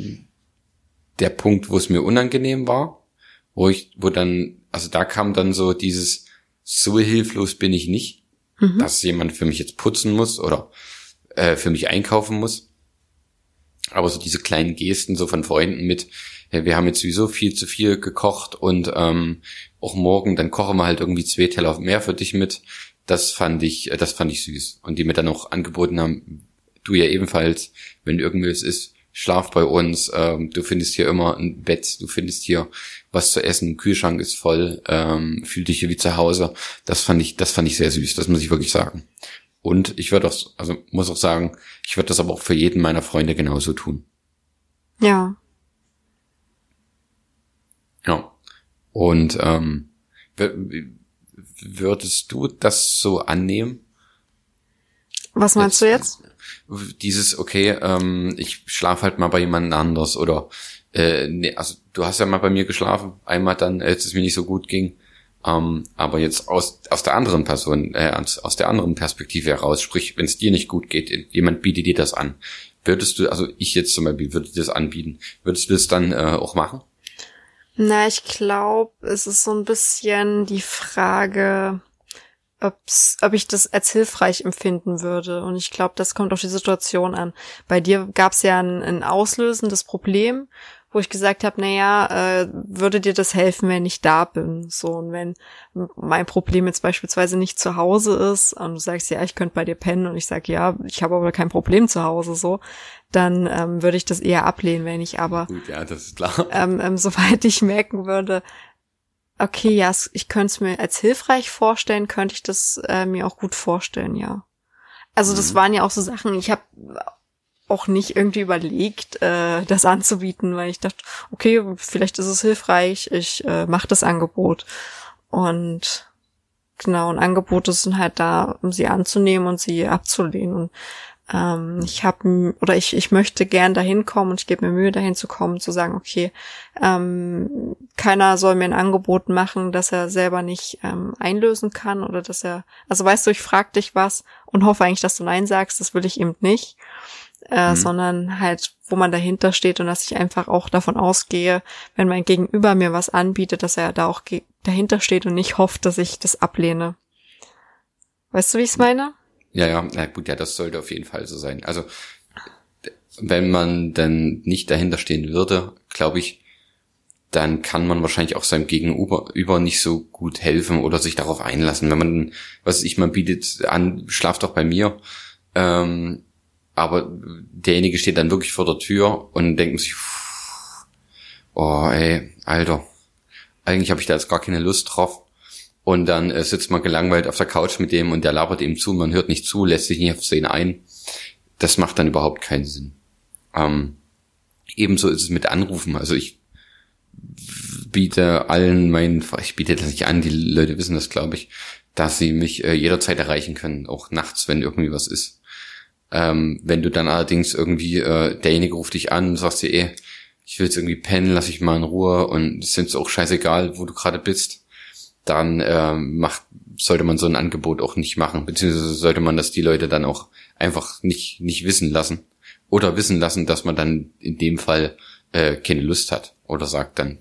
[SPEAKER 1] der Punkt, wo es mir unangenehm war, wo ich, wo dann, also da kam dann so dieses, so hilflos bin ich nicht
[SPEAKER 2] Mhm.
[SPEAKER 1] dass jemand für mich jetzt putzen muss oder äh, für mich einkaufen muss. Aber so diese kleinen Gesten so von Freunden mit, ja, wir haben jetzt sowieso viel zu viel gekocht und ähm, auch morgen, dann kochen wir halt irgendwie zwei Teller mehr für dich mit. Das fand ich, äh, das fand ich süß. Und die mir dann auch angeboten haben, du ja ebenfalls, wenn irgendwas ist, schlaf bei uns, ähm, du findest hier immer ein Bett, du findest hier was zu essen, Kühlschrank ist voll, ähm, fühl dich hier wie zu Hause. Das fand ich, das fand ich sehr süß, das muss ich wirklich sagen. Und ich würde auch, also muss auch sagen, ich würde das aber auch für jeden meiner Freunde genauso tun.
[SPEAKER 2] Ja.
[SPEAKER 1] Ja. Und ähm, würdest du das so annehmen?
[SPEAKER 2] Was meinst du jetzt?
[SPEAKER 1] Dieses, okay, ähm, ich schlafe halt mal bei jemand anders oder äh, nee, also du hast ja mal bei mir geschlafen, einmal dann, als es mir nicht so gut ging. Ähm, aber jetzt aus, aus der anderen Person, äh, aus, aus der anderen Perspektive heraus, sprich, wenn es dir nicht gut geht, jemand bietet dir das an. Würdest du, also ich jetzt zum Beispiel, würde dir das anbieten, würdest du das dann äh, auch machen?
[SPEAKER 2] Na, ich glaube, es ist so ein bisschen die Frage, ob's, ob ich das als hilfreich empfinden würde. Und ich glaube, das kommt auf die Situation an. Bei dir gab es ja ein, ein auslösendes Problem, wo ich gesagt habe, naja, äh, würde dir das helfen, wenn ich da bin? So, und wenn mein Problem jetzt beispielsweise nicht zu Hause ist und du sagst, ja, ich könnte bei dir pennen und ich sage, ja, ich habe aber kein Problem zu Hause, so, dann ähm, würde ich das eher ablehnen, wenn ich aber
[SPEAKER 1] ja, das ist klar.
[SPEAKER 2] ähm, ähm, soweit ich merken würde, okay, ja, ich könnte es mir als hilfreich vorstellen, könnte ich das äh, mir auch gut vorstellen, ja. Also das
[SPEAKER 1] Mhm.
[SPEAKER 2] waren ja auch so Sachen, ich habe auch nicht irgendwie überlegt, äh, das anzubieten, weil ich dachte, okay, vielleicht ist es hilfreich, ich äh, mache das Angebot. Und genau, und Angebote sind halt da, um sie anzunehmen und sie abzulehnen. Und ähm, ich habe oder ich, ich möchte gern dahin kommen und ich gebe mir Mühe, dahin zu kommen, zu sagen, okay, ähm, keiner soll mir ein Angebot machen, dass er selber nicht ähm, einlösen kann oder dass er, also weißt du, ich frag dich was und hoffe eigentlich, dass du Nein sagst, das will ich eben nicht, äh,
[SPEAKER 1] Mhm.
[SPEAKER 2] sondern halt, wo man dahinter steht und dass ich einfach auch davon ausgehe, wenn mein Gegenüber mir was anbietet, dass er da auch dahinter steht und nicht hofft, dass ich das ablehne. Weißt du, wie ich es meine?
[SPEAKER 1] Ja, ja, na gut, ja, das sollte auf jeden Fall so sein. Also, wenn man dann nicht dahinter stehen würde, glaube ich, dann kann man wahrscheinlich auch seinem Gegenüber über nicht so gut helfen oder sich darauf einlassen. Wenn man, was ich, man bietet an, schlaf doch bei mir, ähm, aber derjenige steht dann wirklich vor der Tür und denkt sich, oh ey, Alter, eigentlich habe ich da jetzt gar keine Lust drauf. Und dann äh, sitzt man gelangweilt auf der Couch mit dem und der labert ihm zu, man hört nicht zu, lässt sich nicht auf ihn ein. Das macht dann überhaupt keinen Sinn. Ähm, ebenso ist es mit Anrufen. Also ich biete allen meinen, ich biete das nicht an, die Leute wissen das, glaube ich, dass sie mich äh, jederzeit erreichen können, auch nachts, wenn irgendwie was ist. Ähm, wenn du dann allerdings irgendwie, äh, derjenige ruft dich an und sagst dir, ey, ich will jetzt irgendwie pennen, lass ich mal in Ruhe und es ist auch scheißegal, wo du gerade bist, dann ähm, macht, sollte man so ein Angebot auch nicht machen, beziehungsweise sollte man das die Leute dann auch einfach nicht, nicht wissen lassen. Oder wissen lassen, dass man dann in dem Fall äh, keine Lust hat oder sagt dann,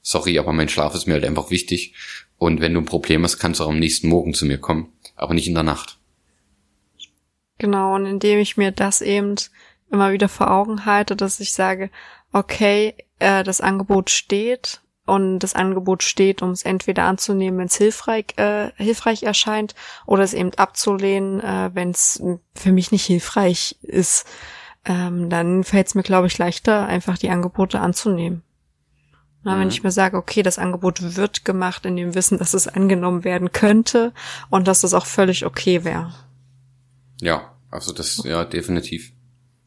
[SPEAKER 1] sorry, aber mein Schlaf ist mir halt einfach wichtig und wenn du ein Problem hast, kannst du auch am nächsten Morgen zu mir kommen, aber nicht in der Nacht.
[SPEAKER 2] Genau, und indem ich mir das eben immer wieder vor Augen halte, dass ich sage, okay, äh, das Angebot steht und das Angebot steht, um es entweder anzunehmen, wenn es hilfreich, äh, hilfreich erscheint, oder es eben abzulehnen, äh, wenn es für mich nicht hilfreich ist. Ähm, dann fällt es mir, glaube ich, leichter, einfach die Angebote anzunehmen. Na, mhm. Wenn ich mir sage, okay, das Angebot wird gemacht in dem Wissen, dass es angenommen werden könnte und dass das auch völlig okay wäre.
[SPEAKER 1] Ja, also das, ja, definitiv.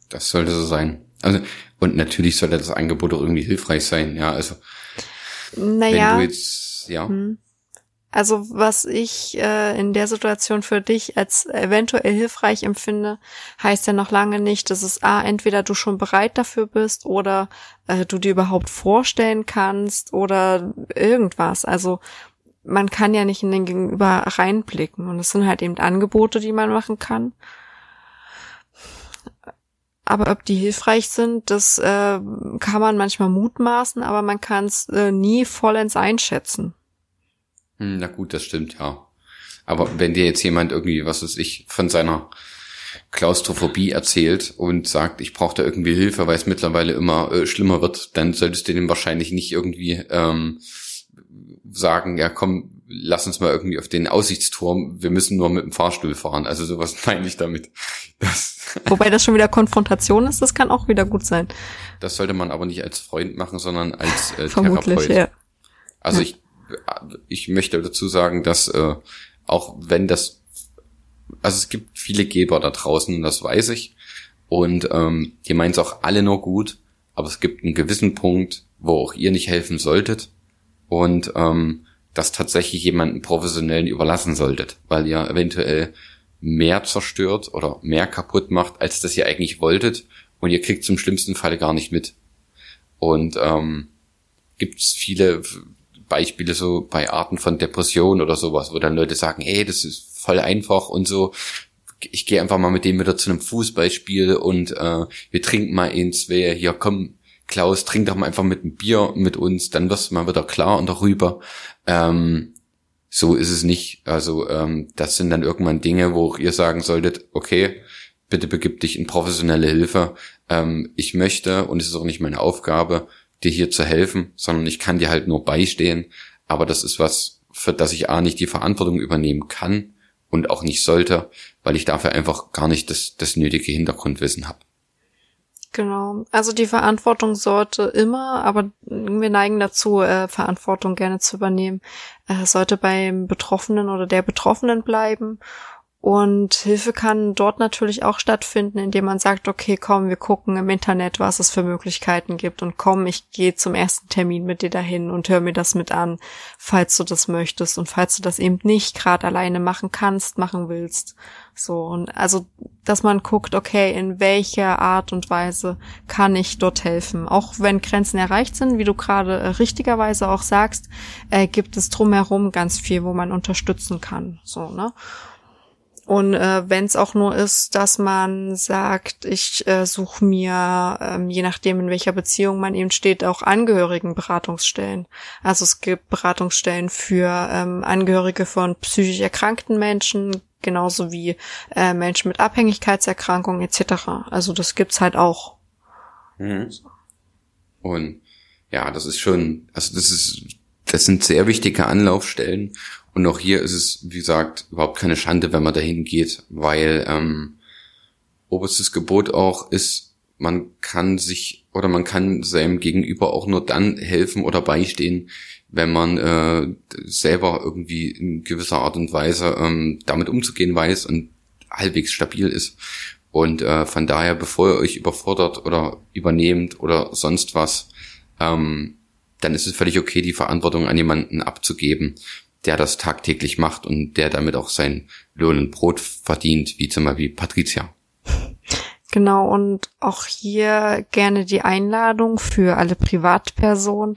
[SPEAKER 1] Das sollte so sein. Also, und natürlich sollte das Angebot auch irgendwie hilfreich sein, ja, also.
[SPEAKER 2] Naja. Wenn du jetzt, ja. Hm. Also was ich äh, in der Situation für dich als eventuell hilfreich empfinde, heißt ja noch lange nicht, dass es a entweder du schon bereit dafür bist oder äh, du dir überhaupt vorstellen kannst oder irgendwas. Also man kann ja nicht in den Gegenüber reinblicken und es sind halt eben Angebote, die man machen kann. Aber ob die hilfreich sind, das äh, kann man manchmal mutmaßen, aber man kann es äh, nie vollends einschätzen.
[SPEAKER 1] Hm, na gut, das stimmt, ja. Aber wenn dir jetzt jemand irgendwie, was weiß ich, von seiner Klaustrophobie erzählt und sagt, ich brauche da irgendwie Hilfe, weil es mittlerweile immer äh, schlimmer wird, dann solltest du dem wahrscheinlich nicht irgendwie ähm, sagen, ja komm, lass uns mal irgendwie auf den Aussichtsturm, wir müssen nur mit dem Fahrstuhl fahren. Also sowas meine ich damit.
[SPEAKER 2] Das Wobei das schon wieder Konfrontation ist, das kann auch wieder gut sein.
[SPEAKER 1] Das sollte man aber nicht als Freund machen, sondern als äh, Vermutlich, Therapeut. Ja. Also ja. ich, ich möchte dazu sagen, dass äh, auch wenn das, also es gibt viele Geber da draußen, das weiß ich, und ähm, die meinen es auch alle nur gut, aber es gibt einen gewissen Punkt, wo auch ihr nicht helfen solltet und ähm, das tatsächlich jemanden professionellen überlassen solltet, weil ihr eventuell mehr zerstört oder mehr kaputt macht, als das ihr eigentlich wolltet und ihr kriegt zum schlimmsten Fall gar nicht mit. Und ähm, gibt es viele Beispiele so bei Arten von Depression oder sowas, wo dann Leute sagen, ey, das ist voll einfach und so. Ich gehe einfach mal mit dem wieder zu einem Fußballspiel und äh, wir trinken mal ins, wer hier komm, Klaus, trink doch mal einfach mit einem Bier mit uns, dann wirst du mal wieder klar und darüber. Ähm, so ist es nicht. Also ähm, das sind dann irgendwann Dinge, wo ihr sagen solltet, okay, bitte begib dich in professionelle Hilfe. Ähm, ich möchte, und es ist auch nicht meine Aufgabe, dir hier zu helfen, sondern ich kann dir halt nur beistehen. Aber das ist was, für das ich A nicht die Verantwortung übernehmen kann und auch nicht sollte, weil ich dafür einfach gar nicht das, das nötige Hintergrundwissen habe.
[SPEAKER 2] Genau. Also die Verantwortung sollte immer, aber wir neigen dazu, äh, Verantwortung gerne zu übernehmen, äh, sollte beim Betroffenen oder der Betroffenen bleiben und Hilfe kann dort natürlich auch stattfinden, indem man sagt, okay, komm, wir gucken im Internet, was es für Möglichkeiten gibt und komm, ich gehe zum ersten Termin mit dir dahin und hör mir das mit an, falls du das möchtest und falls du das eben nicht gerade alleine machen kannst, machen willst. So und also, dass man guckt, okay, in welcher Art und Weise kann ich dort helfen, auch wenn Grenzen erreicht sind, wie du gerade äh, richtigerweise auch sagst, äh, gibt es drumherum ganz viel, wo man unterstützen kann. So ne. Und äh, wenn es auch nur ist, dass man sagt, ich äh, suche mir, ähm, je nachdem in welcher Beziehung man eben steht, auch Angehörigenberatungsstellen. Also es gibt Beratungsstellen für ähm, Angehörige von psychisch erkrankten Menschen, genauso wie äh, Menschen mit Abhängigkeitserkrankungen etc. Also das gibt's halt auch.
[SPEAKER 1] Mhm. Und ja, das ist schon, also das ist, das sind sehr wichtige Anlaufstellen und auch hier ist es, wie gesagt, überhaupt keine Schande, wenn man dahin geht, weil ähm, oberstes Gebot auch ist, man kann sich oder man kann seinem Gegenüber auch nur dann helfen oder beistehen, wenn man äh, selber irgendwie in gewisser Art und Weise ähm, damit umzugehen weiß und halbwegs stabil ist. Und äh, von daher, bevor ihr euch überfordert oder übernehmt oder sonst was, ähm, dann ist es völlig okay, die Verantwortung an jemanden abzugeben der das tagtäglich macht und der damit auch sein Lohn und Brot verdient, wie zum Beispiel Patricia.
[SPEAKER 2] Genau, und auch hier gerne die Einladung für alle Privatpersonen.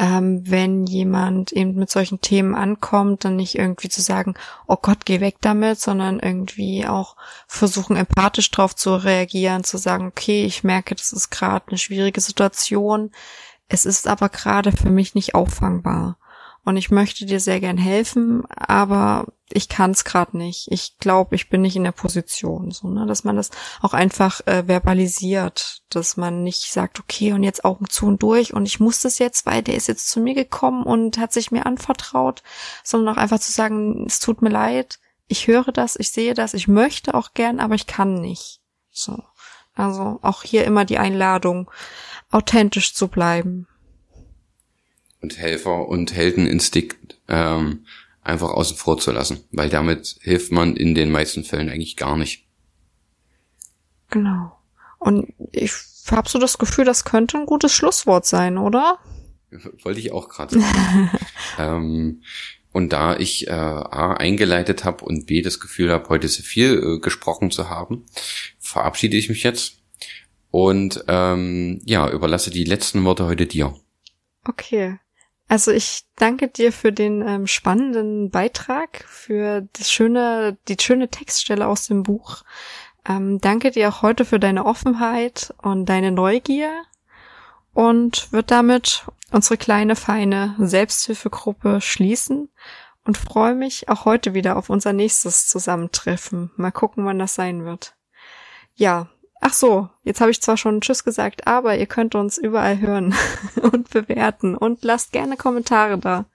[SPEAKER 2] Ähm, wenn jemand eben mit solchen Themen ankommt, dann nicht irgendwie zu sagen, oh Gott, geh weg damit, sondern irgendwie auch versuchen, empathisch drauf zu reagieren, zu sagen, okay, ich merke, das ist gerade eine schwierige Situation, es ist aber gerade für mich nicht auffangbar und ich möchte dir sehr gern helfen, aber ich kann es gerade nicht. Ich glaube, ich bin nicht in der Position, so ne, dass man das auch einfach äh, verbalisiert, dass man nicht sagt, okay und jetzt Augen zu und durch und ich muss das jetzt, weil der ist jetzt zu mir gekommen und hat sich mir anvertraut, sondern auch einfach zu sagen, es tut mir leid, ich höre das, ich sehe das, ich möchte auch gern, aber ich kann nicht. So, also auch hier immer die Einladung, authentisch zu bleiben
[SPEAKER 1] und Helfer und Heldeninstinkt ähm, einfach außen vor zu lassen, weil damit hilft man in den meisten Fällen eigentlich gar nicht.
[SPEAKER 2] Genau. Und ich habe so das Gefühl, das könnte ein gutes Schlusswort sein, oder?
[SPEAKER 1] Wollte ich auch gerade sagen. ähm, und da ich äh, A eingeleitet habe und B das Gefühl habe, heute sehr viel äh, gesprochen zu haben, verabschiede ich mich jetzt und ähm, ja, überlasse die letzten Worte heute dir.
[SPEAKER 2] Okay. Also ich danke dir für den ähm, spannenden Beitrag, für das schöne, die schöne Textstelle aus dem Buch. Ähm, danke dir auch heute für deine Offenheit und deine Neugier und wird damit unsere kleine, feine Selbsthilfegruppe schließen und freue mich auch heute wieder auf unser nächstes Zusammentreffen. Mal gucken, wann das sein wird. Ja, Ach so, jetzt habe ich zwar schon Tschüss gesagt, aber ihr könnt uns überall hören und bewerten und lasst gerne Kommentare da.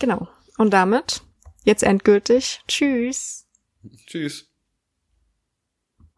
[SPEAKER 2] Genau. Und damit jetzt endgültig Tschüss.
[SPEAKER 1] Tschüss.